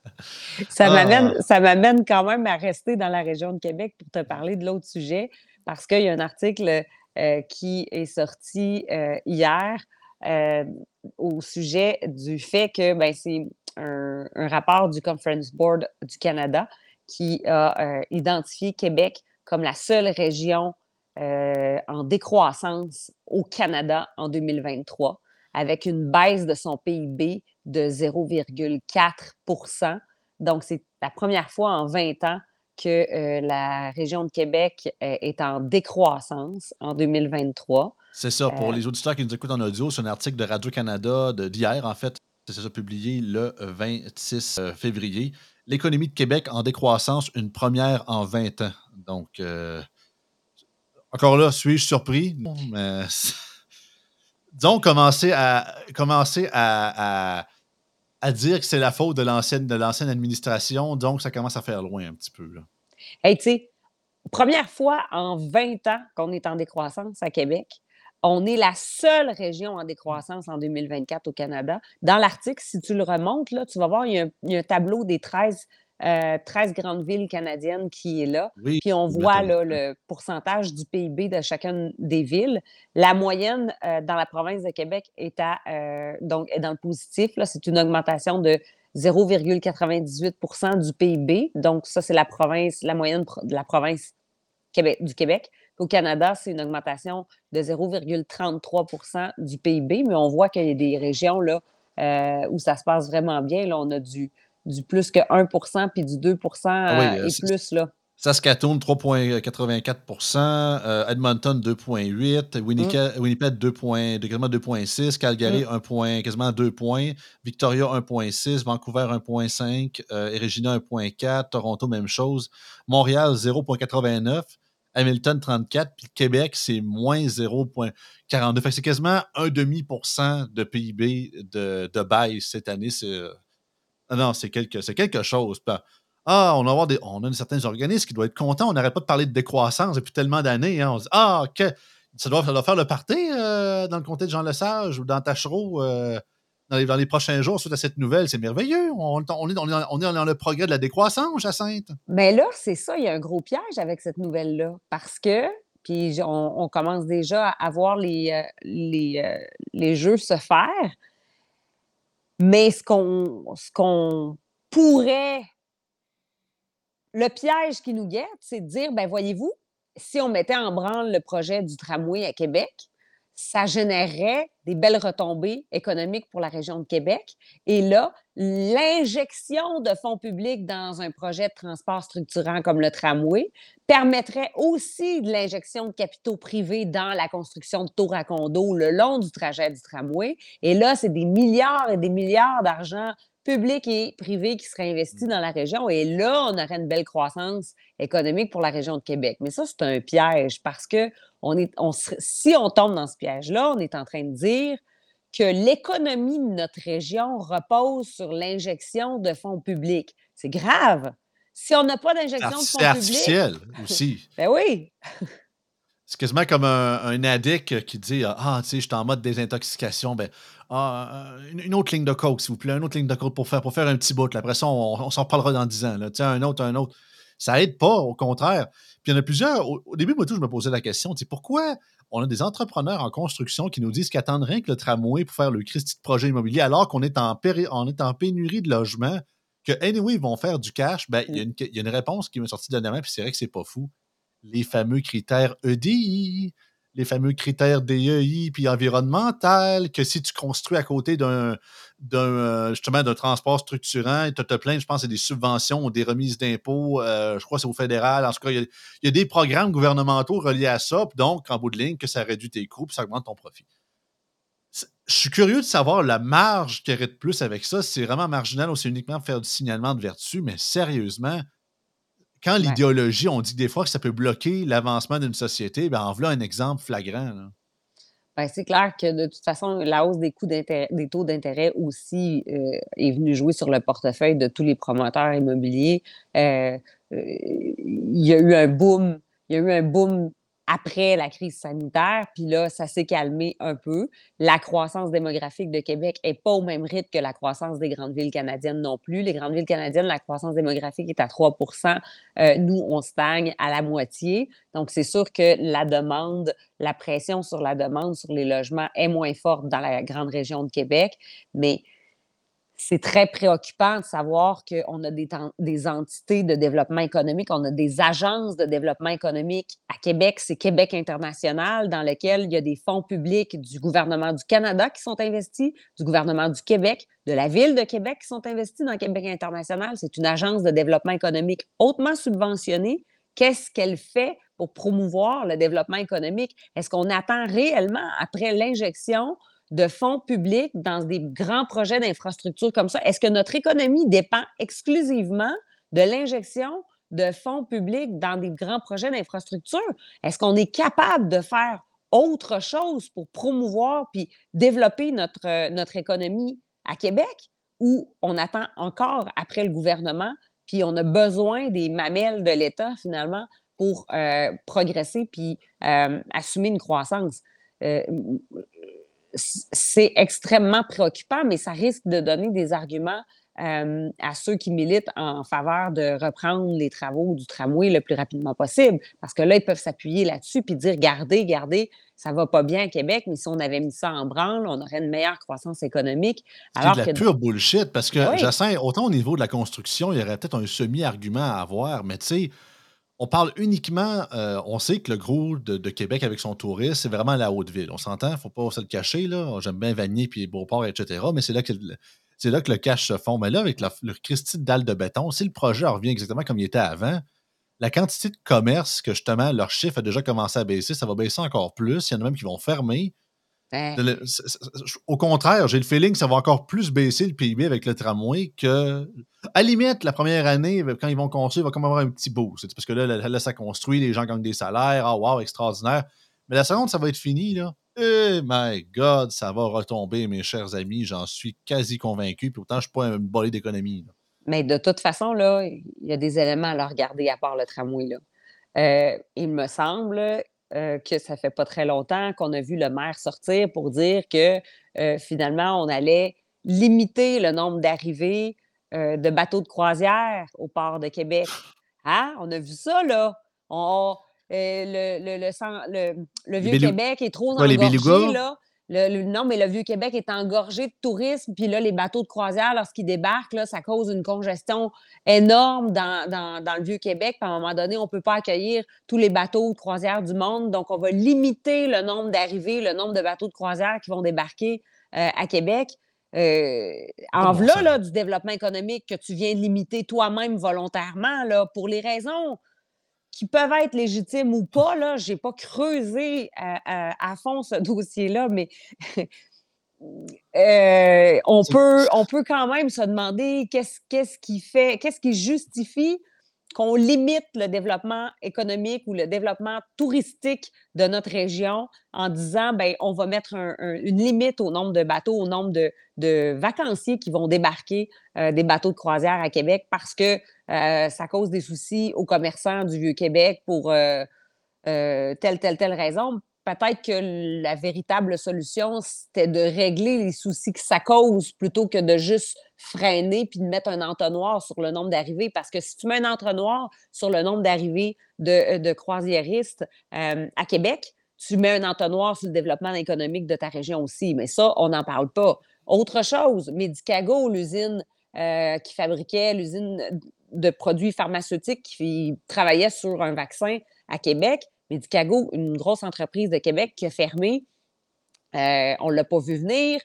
Speaker 2: ça m'amène, ah. ça m'amène quand même à rester dans la région de Québec pour te parler de l'autre sujet, parce qu'il y a un article euh, qui est sorti hier au sujet du fait que ben, c'est un, un, rapport du Conference Board du Canada qui a identifié Québec comme la seule région euh, en décroissance au Canada en 2023, avec une baisse de son PIB de 0,4% Donc, c'est la première fois en 20 ans que euh, la région de Québec euh, est en décroissance en 2023.
Speaker 1: C'est ça. Pour les auditeurs qui nous écoutent en audio, c'est un article de Radio-Canada d'hier, en fait. C'est ça, publié le 26 février. L'économie de Québec en décroissance, une première en 20 ans. Donc, euh, encore là, suis-je surpris? Mais, disons, commencer à, dire que c'est la faute de l'ancienne, administration, donc ça commence à faire loin un petit peu. Là.
Speaker 2: Hey, tu première fois en 20 ans qu'on est en décroissance à Québec. On est la seule région en décroissance en 2024 au Canada. Dans l'article, si tu le remontes, tu vas voir, y a un tableau des 13 13 euh, grandes villes canadiennes qui est là. Puis on voit là, le pourcentage du PIB de chacune des villes. La moyenne euh, dans la province de Québec est, à, euh, donc, est dans le positif. C'est une augmentation de 0,98% du PIB. Donc, ça, c'est la province, la moyenne de la province du Québec. Au Canada, c'est une augmentation de 0,33% du PIB, mais on voit qu'il y a des régions là, où ça se passe vraiment bien. Là, on a du, du plus que 1% puis du 2 ah euh, et plus. Là.
Speaker 1: Saskatoon, 3,84% euh, Edmonton, 2,8 Winnipeg, mm. Winnipeg 2, quasiment 2,6 Calgary, 1 mm. quasiment 2 points Victoria, 1,6 Vancouver, 1,5 euh, Regina, 1,4 Toronto, même chose. Montréal, 0,89 Hamilton, 34 Puis Québec, c'est moins 0,42% c'est quasiment un demi pour cent de PIB de, de baisse cette année. C'est ah non, c'est quelque, quelque chose. Ah, on a, des, on a certains organismes qui doivent être contents. On n'arrête pas de parler de décroissance depuis tellement d'années. Hein. On se dit Ah, ça, doit, faire le party euh, dans le comté de Jean Lesage ou dans Tachereau euh, dans, les, dans, les, prochains jours suite à cette nouvelle. C'est merveilleux. On, on, est, on, est, dans le progrès de la décroissance, Jacinthe.
Speaker 2: Mais là, c'est ça. Il y a un gros piège avec cette nouvelle-là. Parce que, puis on, commence déjà à voir les, euh, les, les jeux se faire. Mais ce qu'on, pourrait. Le piège qui nous guette, c'est de dire, ben voyez-vous, si on mettait en branle le projet du tramway à Québec, ça générerait des belles retombées économiques pour la région de Québec. Et là, l'injection de fonds publics dans un projet de transport structurant comme le tramway permettrait aussi de l'injection de capitaux privés dans la construction de tours à condos le long du trajet du tramway. Et là, c'est des milliards et des milliards d'argent public et privé qui seraient investis dans la région. Et là, on aurait une belle croissance économique pour la région de Québec. Mais ça, c'est un piège parce que on est, on, si on tombe dans ce piège-là, on est en train de dire que l'économie de notre région repose sur l'injection de fonds publics. C'est grave. Si on n'a pas d'injection de fonds publics.
Speaker 1: C'est artificiel aussi.
Speaker 2: ben oui.
Speaker 1: C'est quasiment comme un, addict qui dit Ah, tu sais, je suis en mode désintoxication. Ben, ah, une, autre ligne de coke, s'il vous plaît, une autre ligne de coke pour faire, pour faire un petit bout. Après ça, on, s'en parlera dans 10 ans. Là. Un autre, un autre. Ça aide pas, au contraire. Puis il y en a plusieurs. Au, début, moi, tout, je me posais la question pourquoi on a des entrepreneurs en construction qui nous disent qu'ils rien que le tramway pour faire le Christie de projet immobilier alors qu'on est, en on est en pénurie de logements, que anyway, ils vont faire du cash? Ben, il y, a une réponse qui m'est sortie dernièrement, puis c'est vrai que c'est pas fou les fameux critères EDI, les fameux critères DEI puis environnemental, que si tu construis à côté d'un, d'un justement d'un transport structurant, tu te plains, je pense, c'est des subventions ou des remises d'impôts, euh, je crois c'est au fédéral. En tout cas, il y, a, des programmes gouvernementaux reliés à ça, donc en bout de ligne, que ça réduit tes coûts puis ça augmente ton profit. Je suis curieux de savoir la marge qui aurait de plus avec ça. C'est vraiment marginal ou c'est uniquement faire du signalement de vertu, mais sérieusement, quand l'idéologie, on dit des fois que ça peut bloquer l'avancement d'une société, ben en voilà un exemple flagrant.
Speaker 2: Ben, c'est clair que de toute façon, la hausse des coûts des taux d'intérêt aussi euh, est venue jouer sur le portefeuille de tous les promoteurs immobiliers. Euh, euh, il y a eu un boom, il y a eu un boom après la crise sanitaire, puis là, ça s'est calmé un peu. La croissance démographique de Québec n'est pas au même rythme que la croissance des grandes villes canadiennes non plus. Les grandes villes canadiennes, la croissance démographique est à 3% euh, Nous, on stagne à la moitié. Donc, c'est sûr que la demande, la pression sur la demande sur les logements est moins forte dans la grande région de Québec, mais c'est très préoccupant de savoir qu'on a des, des, entités de développement économique, on a des agences de développement économique. À Québec, c'est Québec International, dans lequel il y a des fonds publics du gouvernement du Canada qui sont investis, du gouvernement du Québec, de la ville de Québec qui sont investis dans Québec International. C'est une agence de développement économique hautement subventionnée. Qu'est-ce qu'elle fait pour promouvoir le développement économique? Est-ce qu'on attend réellement, après l'injection de fonds publics dans des grands projets d'infrastructure comme ça? Est-ce que notre économie dépend exclusivement de l'injection de fonds publics dans des grands projets d'infrastructure? Est-ce qu'on est capable de faire autre chose pour promouvoir puis développer notre, euh, économie à Québec ou on attend encore après le gouvernement puis on a besoin des mamelles de l'État finalement pour euh, progresser puis euh, assumer une croissance? C'est extrêmement préoccupant, mais ça risque de donner des arguments euh, à ceux qui militent en faveur de reprendre les travaux du tramway le plus rapidement possible. Parce que là, ils peuvent s'appuyer là-dessus puis dire Gardez, gardez, ça va pas bien à Québec, mais si on avait mis ça en branle, on aurait une meilleure croissance économique.
Speaker 1: C'est de la pure bullshit parce que, oui. autant au niveau de la construction, il y aurait peut-être un semi-argument à avoir, mais tu sais, on parle uniquement, euh, on sait que le gros de, Québec avec son tourisme, c'est vraiment la haute ville. On s'entend, faut pas se le cacher. Là. J'aime bien Vanier puis Beauport, etc. Mais c'est là que c'est là que le cash se fond. Mais là, avec le Christie de dalle de béton, si le projet revient exactement comme il était avant, la quantité de commerce que justement leur chiffre a déjà commencé à baisser, ça va baisser encore plus. Il y en a même qui vont fermer. Au contraire, j'ai le feeling que ça va encore plus baisser le PIB avec le tramway que. À limite, la première année, quand ils vont construire, il va comme avoir un petit boost. Parce que là, là, ça construit, les gens gagnent des salaires. Ah, wow, extraordinaire. Mais la seconde, ça va être fini, là. Eh, my God, ça va retomber, mes chers amis. J'en suis quasi convaincu. Pourtant, je ne suis pas un bolé d'économie.
Speaker 2: Mais de toute façon, là, il y a des éléments à regarder à part le tramway. Là. Euh, il me semble euh, que ça fait pas très longtemps qu'on a vu le maire sortir pour dire que euh, finalement, on allait limiter le nombre d'arrivées euh, de bateaux de croisière au port de Québec. Ah, on a vu ça, là. On, le, le, le, Vieux-Québec est trop engorgé, là non, mais le Vieux-Québec est engorgé de tourisme, puis là, les bateaux de croisière, lorsqu'ils débarquent, là, ça cause une congestion énorme dans, le Vieux-Québec. à un moment donné, on ne peut pas accueillir tous les bateaux de croisière du monde, donc on va limiter le nombre d'arrivées, le nombre de bateaux de croisière qui vont débarquer euh, à Québec. Euh, en voilà là, du développement économique que tu viens de limiter toi-même volontairement là, pour les raisons qui peuvent être légitimes ou pas. Là, je n'ai pas creusé à, fond ce dossier-là, mais euh, on, peut, on peut quand même se demander qu'est-ce qui fait, qu'est-ce qui justifie qu'on limite le développement économique ou le développement touristique de notre région en disant ben on va mettre une limite au nombre de bateaux, au nombre de, vacanciers qui vont débarquer euh, des bateaux de croisière à Québec parce que euh, ça cause des soucis aux commerçants du Vieux-Québec pour, euh, telle, telle, telle raison. Peut-être que la véritable solution, c'était de régler les soucis que ça cause plutôt que de juste freiner puis de mettre un entonnoir sur le nombre d'arrivées. Parce que si tu mets un entonnoir sur le nombre d'arrivées de, de croisiéristes à Québec, tu mets un entonnoir sur le développement économique de ta région aussi. Mais ça, on n'en parle pas. Autre chose, Medicago, l'usine euh, qui fabriquait, l'usine de produits pharmaceutiques qui travaillait sur un vaccin à Québec, Medicago, une grosse entreprise de Québec qui a fermé. Euh, on ne l'a pas vu venir.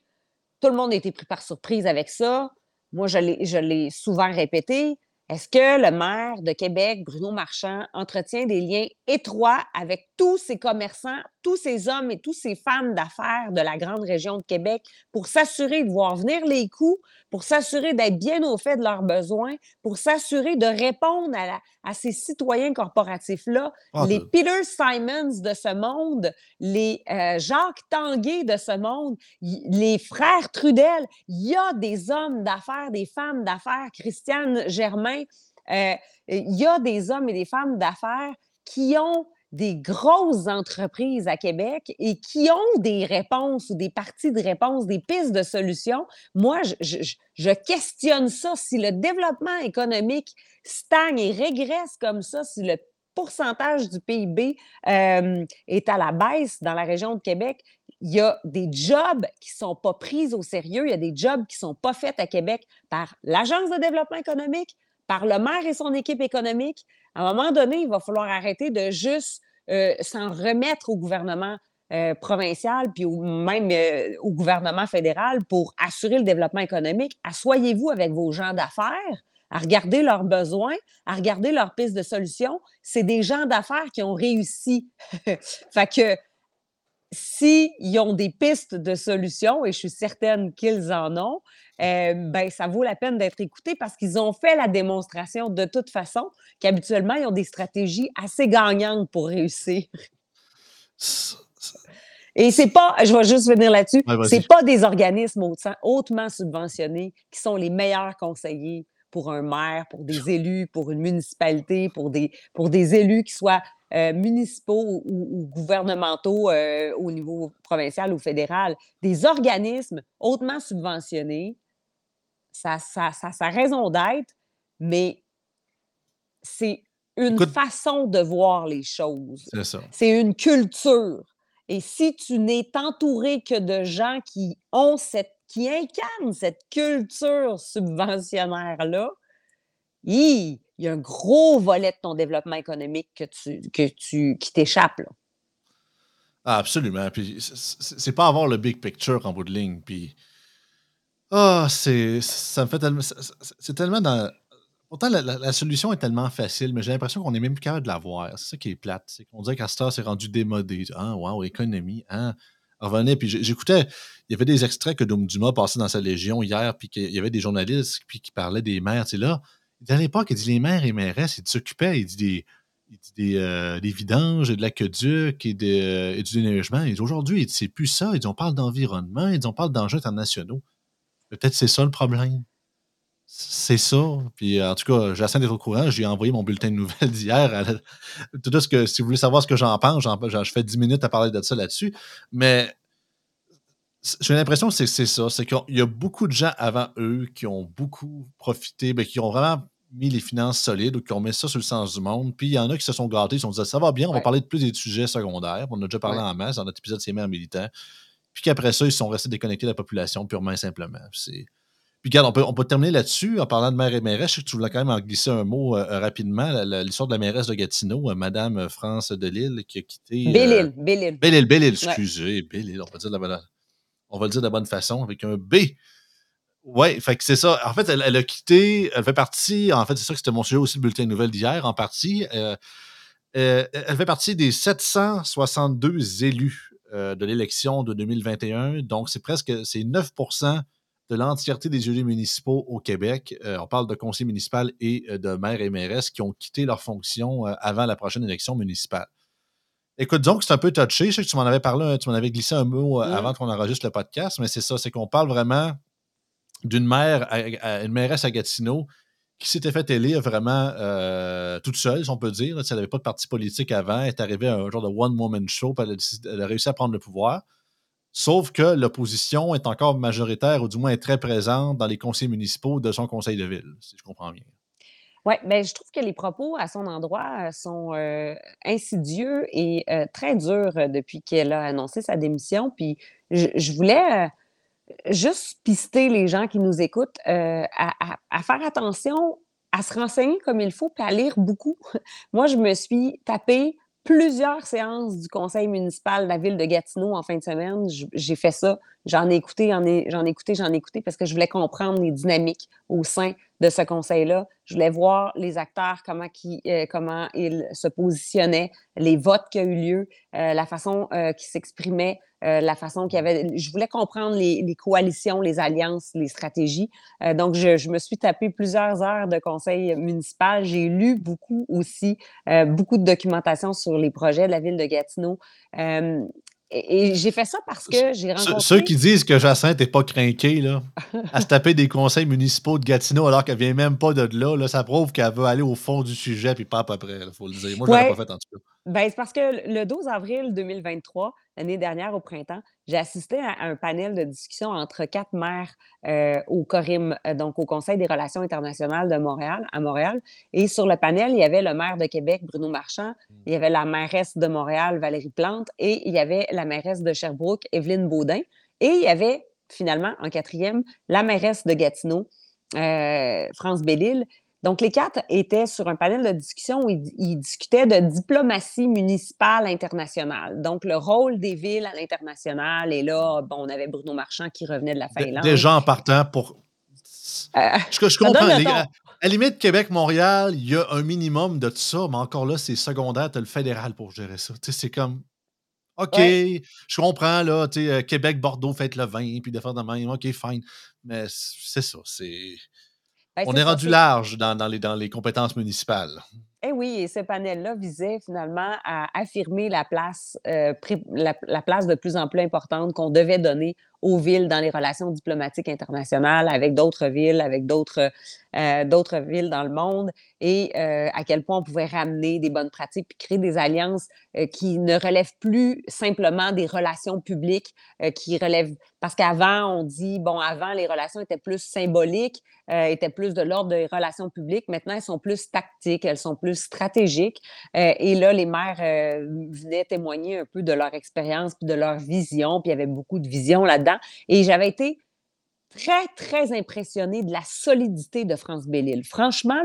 Speaker 2: Tout le monde a été pris par surprise avec ça. Moi, je l'ai souvent répété. Est-ce que le maire de Québec, Bruno Marchand, entretient des liens étroits avec tous ces commerçants, tous ces hommes et tous ces femmes d'affaires de la grande région de Québec pour s'assurer de voir venir les coûts, pour s'assurer d'être bien au fait de leurs besoins, pour s'assurer de répondre à, ces citoyens corporatifs-là, ah, les Peter Simons de ce monde, les euh, Jacques Tanguay de ce monde, les frères Trudel, il y a des hommes d'affaires, des femmes d'affaires, Christiane Germain, euh, il y a des hommes et des femmes d'affaires qui ont des grosses entreprises à Québec et qui ont des réponses ou des parties de réponses, des pistes de solutions. Moi, je, questionne ça. Si le développement économique stagne et régresse comme ça, si le pourcentage du PIB euh, est à la baisse dans la région de Québec, il y a des jobs qui ne sont pas pris au sérieux, il y a des jobs qui ne sont pas faits à Québec par l'Agence de développement économique, par le maire et son équipe économique. À un moment donné, il va falloir arrêter de juste euh, s'en remettre au gouvernement euh, provincial, puis même euh, au gouvernement fédéral pour assurer le développement économique. Assoyez-vous avec vos gens d'affaires à regarder leurs besoins, à regarder leurs pistes de solutions. C'est des gens d'affaires qui ont réussi. fait que s'ils ont des pistes de solutions, et je suis certaine qu'ils en ont, euh, ben, ça vaut la peine d'être écouté parce qu'ils ont fait la démonstration de toute façon qu'habituellement, ils ont des stratégies assez gagnantes pour réussir. Et c'est pas, je vais juste venir là-dessus, c'est pas des organismes hautement subventionnés qui sont les meilleurs conseillers pour un maire, pour des élus, pour une municipalité, pour des, pour des élus qui soient euh, municipaux ou, gouvernementaux euh, au niveau provincial ou fédéral. Des organismes hautement subventionnés ça, ça, ça, sa raison d'être, mais c'est une façon de voir les choses.
Speaker 1: C'est ça.
Speaker 2: C'est une culture. Et si tu n'es entouré que de gens qui ont cette, qui incarnent cette culture subventionnaire-là, il y a un gros volet de ton développement économique que tu, que tu, qui t'échappe.
Speaker 1: Ah, absolument. Puis c'est pas avoir le big picture en bout de ligne. Puis ah, c'est ça me fait tellement c'est tellement dans pourtant la solution est tellement facile, mais j'ai l'impression qu'on est même plus capable de la voir. C'est ça qui est plate, c'est qu'on dirait qu'à c'est rendu démodé. Ah wow, économie, hein? Revenez, puis j'écoutais, il y avait des extraits que Dom Dumas passait dans sa légion hier, puis qu'il y avait des journalistes puis qui parlaient des maires, tu là. À l'époque, il dit les maires et mairesses, ils s'occupaient, il dit des il dit euh, des vidanges, de l'aqueduc et, et du déneigement. Dit aujourd'hui, c'est plus ça. Il dit on parle d'environnement, il dit on parle d'enjeux internationaux. Peut-être c'est ça le problème. C'est ça. Puis en tout cas, j'essaie d'être au courant. J'ai envoyé mon bulletin de nouvelles d'hier. Tout ce que, si vous voulez savoir ce que j'en pense, je fais 10 minutes à parler de ça là-dessus. Mais j'ai l'impression que c'est ça. C'est qu'il y a beaucoup de gens avant eux qui ont beaucoup profité, ben, qui ont vraiment mis les finances solides ou qui ont mis ça sur le sens du monde. Puis il y en a qui se sont gâtés, ils se sont dit ça va bien, on va parler de plus des sujets secondaires. On a déjà parlé en masse dans notre épisode C'est maires militants. Puis qu'après ça, ils sont restés déconnectés de la population purement et simplement. Puis regarde, on peut, on peut terminer là-dessus en parlant de mère et mairesse. Je sais que tu voulais quand même en glisser un mot euh, euh, rapidement. L'histoire de la mairesse de Gatineau, euh, Madame France Delille, qui a quitté.
Speaker 2: Bélil, Bélil.
Speaker 1: Bélil, Bélil, excusez. Bélil, on va, dire de la bonne, on va le dire de la bonne façon avec un B. Oui, fait que c'est ça. En fait, elle, a quitté, elle fait partie, en fait, c'est ça que c'était mon sujet aussi, le bulletin de nouvelles d'hier, en partie. elle fait partie des 762 élus euh, de l'élection de 2021. Donc, c'est presque c'est 9% de l'entièreté des élus municipaux au Québec. Euh, on parle de conseils municipaux et euh, de maires et mairesses qui ont quitté leur fonction avant la prochaine élection municipale. Écoute, donc, c'est un peu touché. Je sais que tu m'en avais parlé, tu m'en avais glissé un mot mmh. avant qu'on enregistre le podcast, mais c'est ça, c'est qu'on parle vraiment d'une mère, une mairesse à Gatineau qui s'était fait élire vraiment euh, toute seule, si on peut dire. elle n'avait pas de parti politique avant. Elle est arrivée à un genre de one-woman show, puis elle a, réussi à prendre le pouvoir. Sauf que l'opposition est encore majoritaire, ou du moins est très présente dans les conseils municipaux de son conseil de ville, si je comprends bien.
Speaker 2: Oui, mais je trouve que les propos à son endroit sont euh, insidieux et euh, très durs depuis qu'elle a annoncé sa démission. Puis je, voulais juste pister les gens qui nous écoutent à, faire attention, à se renseigner comme il faut, puis à lire beaucoup. Moi, je me suis tapé plusieurs séances du conseil municipal de la ville de Gatineau en fin de semaine. J'ai fait ça. J'en ai écouté, j'en ai, ai écouté, j'en ai écouté parce que je voulais comprendre les dynamiques au sein de ce conseil-là. Je voulais voir les acteurs, euh, comment ils se positionnaient, les votes qui ont eu lieu, euh, la façon euh, qu'ils s'exprimaient, la façon qu'il y avait. Je voulais comprendre les, coalitions, les alliances, les stratégies. donc, je, je, me suis tapé plusieurs heures de conseil municipal. J'ai lu beaucoup aussi, beaucoup de documentation sur les projets de la ville de Gatineau. Et, j'ai fait ça parce que j'ai rencontré.
Speaker 1: Ceux qui disent que Jacinthe n'est pas craqué, là, à se taper des conseils municipaux de Gatineau alors qu'elle vient même pas de là, là ça prouve qu'elle veut aller au fond du sujet puis pas à peu près, il faut le dire. Moi, je ne pas fait en tout cas.
Speaker 2: Ben, c'est parce que le 12 avril 2023, l'année dernière au printemps, j'ai assisté à un panel de discussion entre quatre maires euh, au CORIM, euh, donc au Conseil des relations internationales de Montréal, à Montréal. Et sur le panel, il y avait le maire de Québec, Bruno Marchand, il y avait la mairesse de Montréal, Valérie Plante, et il y avait la mairesse de Sherbrooke, Evelyne Baudin. Et il y avait finalement, en quatrième, la mairesse de Gatineau, euh, France Bellil. Donc, les quatre étaient sur un panel de discussion où ils, discutaient de diplomatie municipale internationale. Donc, le rôle des villes à l'international. Et là, bon, on avait Bruno Marchand qui revenait de la Finlande.
Speaker 1: Des gens partant pour. Euh, je, comprends. Les, à la limite, Québec-Montréal, il y a un minimum de tout ça, mais encore là, c'est secondaire. Tu as le fédéral pour gérer ça. Tu sais, c'est comme. OK, je comprends, là, tu sais, euh, Québec, Bordeaux, faites le vin, puis de faire de même. OK, fine. Mais c'est ça, c'est. Ben, on est, rendu large dans, les, dans les compétences municipales.
Speaker 2: Eh oui, et ce panel-là visait finalement à affirmer la place, euh, la, place de plus en plus importante qu'on devait donner aux villes dans les relations diplomatiques internationales avec d'autres villes, avec d'autres euh, d'autres villes dans le monde, et euh, à quel point on pouvait ramener des bonnes pratiques puis créer des alliances qui ne relèvent plus simplement des relations publiques, qui relèvent parce qu'avant on dit bon avant les relations étaient plus symboliques, étaient plus de l'ordre des relations publiques. Maintenant elles sont plus tactiques, elles sont plus stratégiques. et là les maires venaient témoigner un peu de leur expérience puis de leur vision, puis il y avait beaucoup de vision là-dedans. Et j'avais été très, très impressionnée de la solidité de France Bellil. Franchement,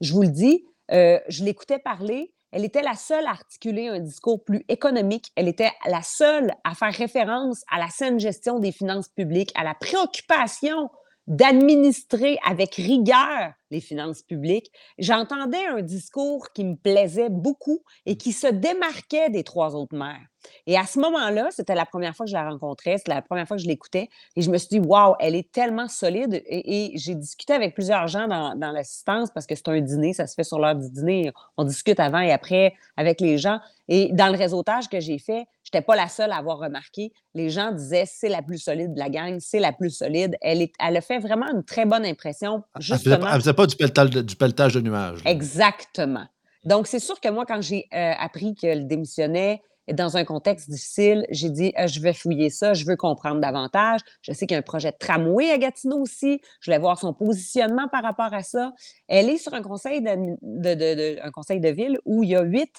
Speaker 2: je vous le dis, euh, je l'écoutais parler. Elle était la seule à articuler un discours plus économique. Elle était la seule à faire référence à la saine gestion des finances publiques, à la préoccupation d'administrer avec rigueur les finances publiques, j'entendais un discours qui me plaisait beaucoup et qui se démarquait des trois autres maires. Et à ce moment-là, c'était la première fois que je la rencontrais, c'était la première fois que je l'écoutais, et je me suis dit, waouh, elle est tellement solide. Et, j'ai discuté avec plusieurs gens dans, dans l'assistance parce que c'est un dîner, ça se fait sur l'heure du dîner. On discute avant et après avec les gens. Et dans le réseautage que j'ai fait, n'étais pas la seule à avoir remarqué. Les gens disaient, c'est la plus solide de la gang, c'est la plus solide. Elle, est, elle a fait vraiment une très bonne impression.
Speaker 1: Justement. Elle faisait pas du pelletage de, du pelletage de nuages.
Speaker 2: Exactement. Donc, c'est sûr que moi, quand j'ai euh, appris qu'elle démissionnait dans un contexte difficile, j'ai dit euh, je vais fouiller ça, je veux comprendre davantage. Je sais qu'il y a un projet de tramway à Gatineau aussi. Je voulais voir son positionnement par rapport à ça. Elle est sur un conseil de, un conseil de ville où il y a huit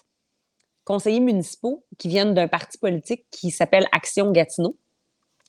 Speaker 2: conseillers municipaux qui viennent d'un parti politique qui s'appelle Action Gatineau.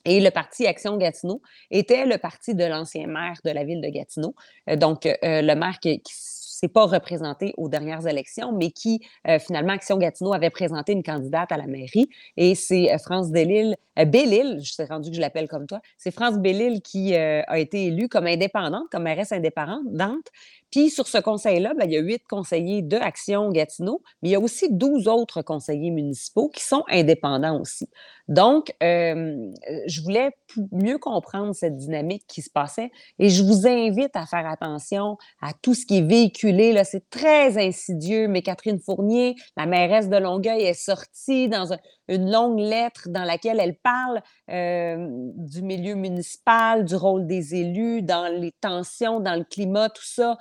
Speaker 2: Et le parti Action Gatineau était le parti de l'ancien maire de la ville de Gatineau. Euh, donc, euh, le maire qui, qui s'est pas représenté aux dernières élections, mais qui, euh, finalement, Action Gatineau avait présenté une candidate à la mairie. Et c'est France Delille, Bellil, je suis rendu que je l'appelle comme toi, c'est France Bellil qui a été élue comme indépendante, comme mairesse indépendante. Puis sur ce conseil-là, ben, il y a huit conseillers de Action Gatineau, mais il y a aussi douze autres conseillers municipaux qui sont indépendants aussi. Donc, je voulais mieux comprendre cette dynamique qui se passait et je vous invite à faire attention à tout ce qui est véhiculé. C'est très insidieux, mais Catherine Fournier, la mairesse de Longueuil, est sortie dans une longue lettre dans laquelle elle parle du milieu municipal, du rôle des élus, dans les tensions, dans le climat, tout ça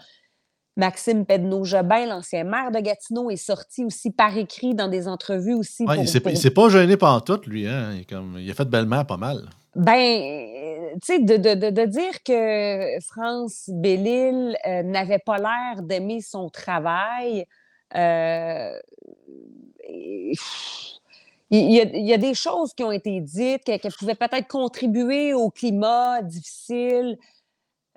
Speaker 2: Maxime Pedneau-Jobin, l'ancien maire de Gatineau, est sorti aussi par écrit dans des entrevues aussi.
Speaker 1: Ouais,
Speaker 2: pour,
Speaker 1: il s'est
Speaker 2: pour-
Speaker 1: pas gêné pendant tout, lui. Hein? Il, comme, il a fait belle-mère pas mal.
Speaker 2: Ben, tu sais, de, de- de- de dire que France Bellil euh, n'avait pas l'air d'aimer son travail, euh, et- il y, a, il y a des choses qui ont été dites, qu'elle pouvait peut-être contribuer au climat difficile.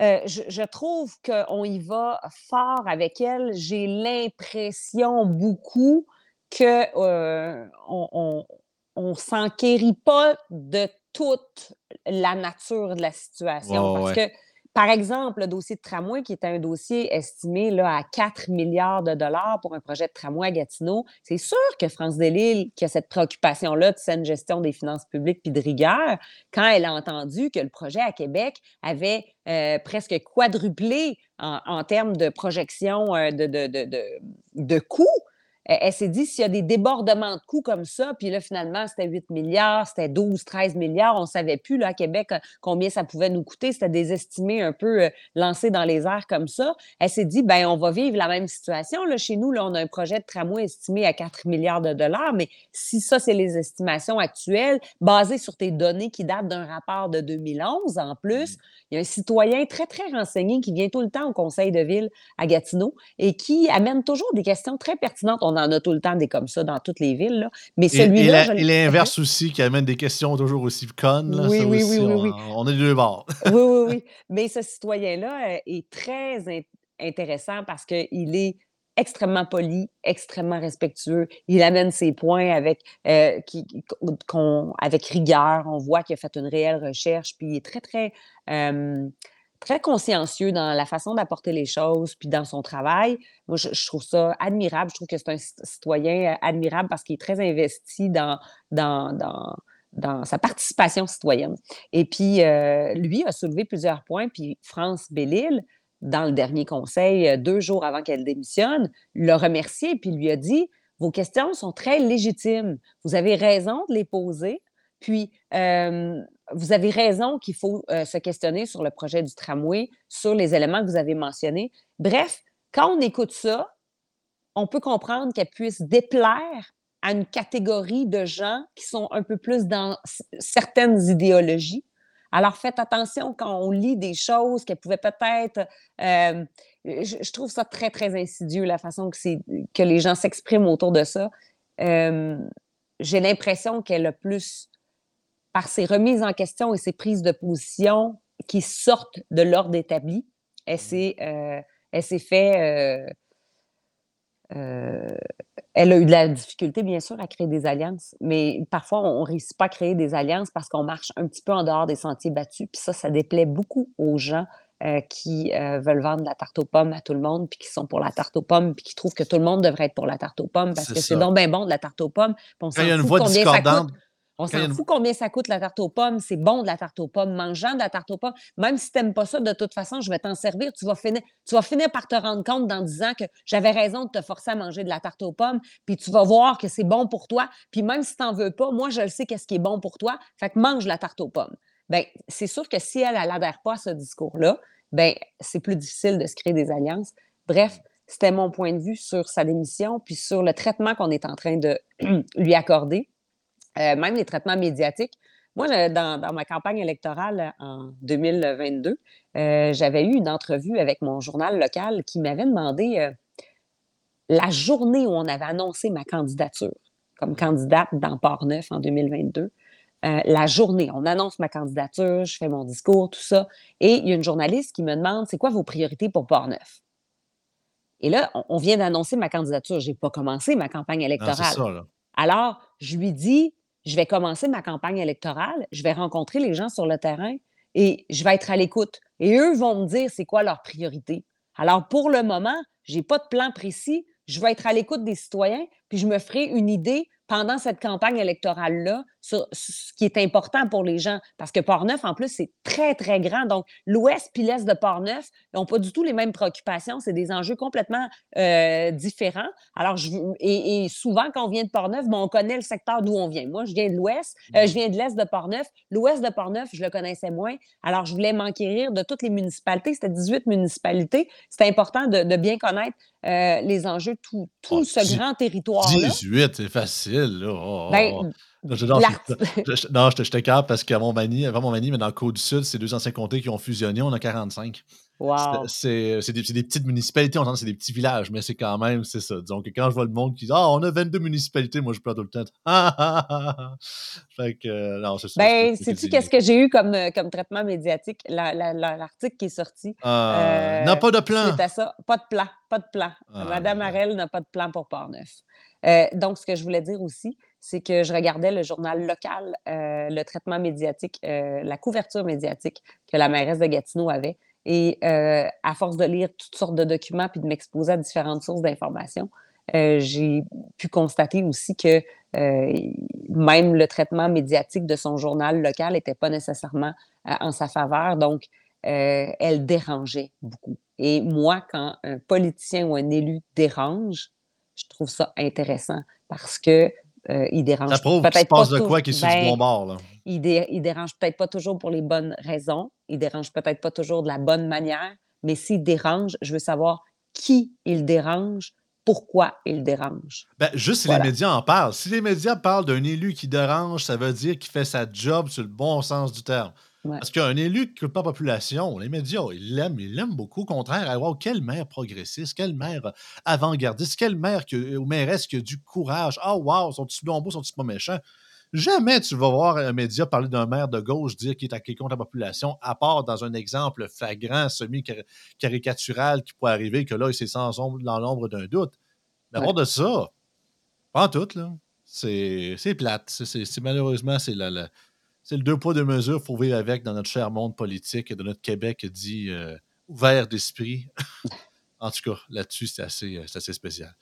Speaker 2: Euh, je, je trouve qu'on y va fort avec elle. J'ai l'impression beaucoup que euh, on, on s'enquérit pas de toute la nature de la situation. Parce
Speaker 1: ouais.
Speaker 2: que, par exemple, le dossier de tramway, qui est un dossier estimé là, à 4 milliards de dollars pour un projet de tramway à Gatineau, c'est sûr que France Delisle, qui a cette préoccupation-là de saine gestion des finances publiques puis de rigueur, quand elle a entendu que le projet à Québec avait euh, presque quadruplé en, termes de projection euh, de coûts, elle, s'est dit, s'il y a des débordements de coûts comme ça, puis là, finalement, c'était 8 milliards, c'était 12, 13 milliards, on ne savait plus, là, à Québec, euh, combien ça pouvait nous coûter. C'était des estimés un peu euh, lancés dans les airs comme ça. Elle s'est dit, ben on va vivre la même situation. Là, chez nous, là, on a un projet de tramway estimé à 4 milliards de dollars, mais si ça, c'est les estimations actuelles, basées sur tes données qui datent d'un rapport de 2011 en plus, il y a un citoyen très, très renseigné qui vient tout le temps au conseil de ville à Gatineau et qui amène toujours des questions très pertinentes. On en a tout le temps des comme ça dans toutes les villes, là. mais
Speaker 1: et
Speaker 2: celui-là, je
Speaker 1: et l'inverse aussi, qui amène des questions toujours aussi connes. Là,
Speaker 2: Oui, oui,
Speaker 1: aussi,
Speaker 2: oui, oui,
Speaker 1: on,
Speaker 2: oui.
Speaker 1: est des deux bords.
Speaker 2: oui, oui, oui. Mais ce citoyen-là euh, est très in- intéressant parce qu'il est extrêmement poli, extrêmement respectueux. Il amène ses points avec, euh, qui- avec rigueur. On voit qu'il a fait une réelle recherche, puis il est très, très, euh, très consciencieux dans la façon d'apporter les choses, puis dans son travail. Moi, je, trouve ça admirable. Je trouve que c'est un cit- citoyen euh, admirable parce qu'il est très investi dans, dans, dans, sa participation citoyenne. Et puis, euh, lui a soulevé plusieurs points, puis France Bellil, dans le dernier conseil, euh, deux jours avant qu'elle démissionne, l'a remercié, puis lui a dit Vos questions sont très légitimes. Vous avez raison de les poser. Puis, vous avez raison qu'il faut euh, se questionner sur le projet du tramway, sur les éléments que vous avez mentionnés. Bref, quand on écoute ça, on peut comprendre qu'elle puisse déplaire à une catégorie de gens qui sont un peu plus dans certaines idéologies. Alors faites attention quand on lit des choses qu'elle pouvait peut-être... euh, je, trouve ça très, très insidieux, la façon que les gens s'expriment autour de ça. Euh, J'ai l'impression qu'elle a plus, par ses remises en question et ses prises de position qui sortent de l'ordre établi, elle s'est euh, elle s'est fait... euh, euh, elle a eu de la difficulté, bien sûr, à créer des alliances, mais parfois, on ne réussit pas à créer des alliances parce qu'on marche un petit peu en dehors des sentiers battus. Puis ça, ça déplaît beaucoup aux gens euh, qui euh, veulent vendre la tarte aux pommes à tout le monde, puis qui sont pour la tarte aux pommes, puis qui trouvent que tout le monde devrait être pour la tarte aux pommes parce que c'est donc bien bon de la tarte aux pommes. puis on
Speaker 1: Quand il y a une voix discordante,
Speaker 2: On s'en fout combien ça coûte la tarte aux pommes. C'est bon de la tarte aux pommes. Mangeant de la tarte aux pommes. Même si tu n'aimes pas ça, de toute façon, je vais t'en servir. Tu vas, finir, tu vas finir par te rendre compte dans 10 ans que j'avais raison de te forcer à manger de la tarte aux pommes. Puis tu vas voir que c'est bon pour toi. Puis même si tu n'en veux pas, moi, je le sais qu'est-ce qui est bon pour toi. Fait que mange la tarte aux pommes. Bien, c'est sûr que si elle, elle n'adhère pas à ce discours-là, ben c'est plus difficile de se créer des alliances. Bref, c'était mon point de vue sur sa démission, puis sur le traitement qu'on est en train de lui accorder. Euh, même les traitements médiatiques. Moi, dans, dans ma campagne électorale euh, en 2022, euh, j'avais eu une entrevue avec mon journal local qui m'avait demandé euh, la journée où on avait annoncé ma candidature comme candidate dans Port-Neuf en 2022. euh, la journée, on annonce ma candidature, je fais mon discours, tout ça. Et il y a une journaliste qui me demande c'est quoi vos priorités pour Port-Neuf? Et là, on, on vient d'annoncer ma candidature. Je n'ai pas commencé ma campagne
Speaker 1: non,
Speaker 2: électorale.
Speaker 1: ça. Là.
Speaker 2: Alors, je lui dis, je vais commencer ma campagne électorale, je vais rencontrer les gens sur le terrain et je vais être à l'écoute. Et eux vont me dire c'est quoi leur priorité. Alors, pour le moment, je n'ai pas de plan précis. Je vais être à l'écoute des citoyens, puis je me ferai une idée pendant cette campagne électorale-là, ce qui est important pour les gens, parce que Port-Neuf, en plus, c'est très, très grand. Donc, l'ouest puis l'est de Port-Neuf n'ont pas du tout les mêmes préoccupations. C'est des enjeux complètement euh, différents. Alors, je, et, souvent, quand on vient de Port-Neuf, bon, on connaît le secteur d'où on vient. Moi, je viens de l'ouest, euh, je viens de l'est de Port-Neuf. L'ouest de Port-Neuf, je le connaissais moins. Alors, je voulais m'enquérir de toutes les municipalités. C'était 18 municipalités. C'était important de, de, bien connaître euh, les enjeux, tout, tout oh, ce grand territoire-là.
Speaker 1: 18, c'est facile. Là. Oh, oh, ben, non, je, non, j'étais capable parce qu'à Montmagny, avant Montmagny, mais dans le Côte-du-Sud, c'est deux anciens comtés qui ont fusionné, on a 45.
Speaker 2: Wow.
Speaker 1: C'est des, des, petites municipalités, on c'est des petits villages, mais c'est quand même, c'est ça. Donc, quand je vois le monde qui dit Ah, on a 22 municipalités, moi je pleure tout le temps. fait que, non, c'est ça.
Speaker 2: Ben, sais-tu qu'est-ce que j'ai eu comme, euh, comme traitement médiatique? L'article qui est sorti.
Speaker 1: Euh, n'a pas de plan.
Speaker 2: C'était ça. Pas de plan. Pas de plan. Ah, Madame Arel n'a pas de plan pour Port-Neuf. Euh, donc, ce que je voulais dire aussi, c'est que je regardais le journal local, le traitement médiatique, la couverture médiatique que la mairesse de Gatineau avait. Et euh, à force de lire toutes sortes de documents puis de m'exposer à différentes sources d'informations, euh, j'ai pu constater aussi que euh, même le traitement médiatique de son journal local n'était pas nécessairement en sa faveur. Donc, elle dérangeait beaucoup. Et moi, quand un politicien ou un élu dérange, je trouve ça intéressant parce que il dérange.
Speaker 1: Ça prouve qu'il se passe de quoi qui est sur du ben, bon bord. Là
Speaker 2: il, dé, dérange peut-être pas toujours pour les bonnes raisons, il dérange peut-être pas toujours de la bonne manière, mais s'il dérange, je veux savoir qui il dérange, pourquoi il dérange.
Speaker 1: Ben, juste si les médias en parlent. Si les médias parlent d'un élu qui dérange, ça veut dire qu'il fait sa job sur le bon sens du terme. Parce qu'un élu qui ne pas la population, les médias, ils l'aiment, ils l'aiment beaucoup. Au contraire, wow, quelle mère progressiste, quelle mère avant-gardiste, quelle mère ou mairesse qui a du courage. Ah, oh, wow, sont-ils beaux, sont-ils pas méchants? Jamais tu vas voir un média parler d'un maire de gauche dire qu'il est à contre la population, à part dans un exemple flagrant, semi-caricatural qui pourrait arriver, que là, c'est sans ombre, dans l'ombre d'un doute. Mais ouais. de ça, pas en tout, là. C'est plate. C'est malheureusement, c'est la, c'est le deux poids, deux mesures qu'il faut vivre avec dans notre cher monde politique et de notre Québec dit euh, ouvert d'esprit. en tout cas, là-dessus, c'est assez, euh, assez spécial.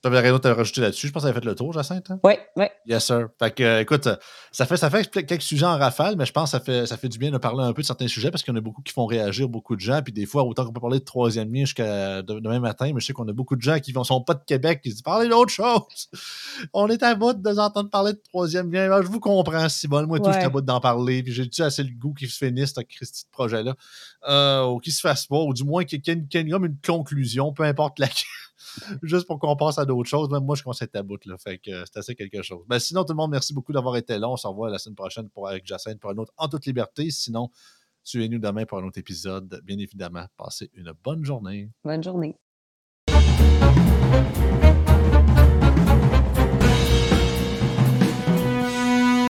Speaker 1: Tu avais rien d'autre à rajouter là-dessus. Je pense que ça avait fait le tour, Jacinthe. Hein?
Speaker 2: Oui, oui.
Speaker 1: Yes, sir. Fait que, euh, écoute, ça fait, ça fait quelques sujets en rafale, mais je pense que ça fait, ça fait du bien de parler un peu de certains sujets parce qu'il y en a beaucoup qui font réagir beaucoup de gens. Puis des fois, autant qu'on peut parler de troisième lien jusqu'à demain matin, mais je sais qu'on a beaucoup de gens qui ne sont pas de Québec qui se disent parler d'autre chose. On est à bout de nous entendre parler de troisième lien. je vous comprends, Simone. Moi, tout, je suis à bout d'en parler. Puis j'ai-tu assez le goût qu'il se finisse, ce projet-là, euh, ou qu'il se fasse pas, ou du moins qu'il y ait une, une conclusion, peu importe laquelle. Juste pour qu'on passe à d'autres choses. Même moi, je conseille ta bout, là. Fait que c'est assez quelque chose. Ben, sinon, tout le monde, merci beaucoup d'avoir été là. On se revoit la semaine prochaine pour, avec Jacinthe pour un autre En toute liberté. Sinon, suivez-nous demain pour un autre épisode. Bien évidemment, passez une bonne journée.
Speaker 2: Bonne journée.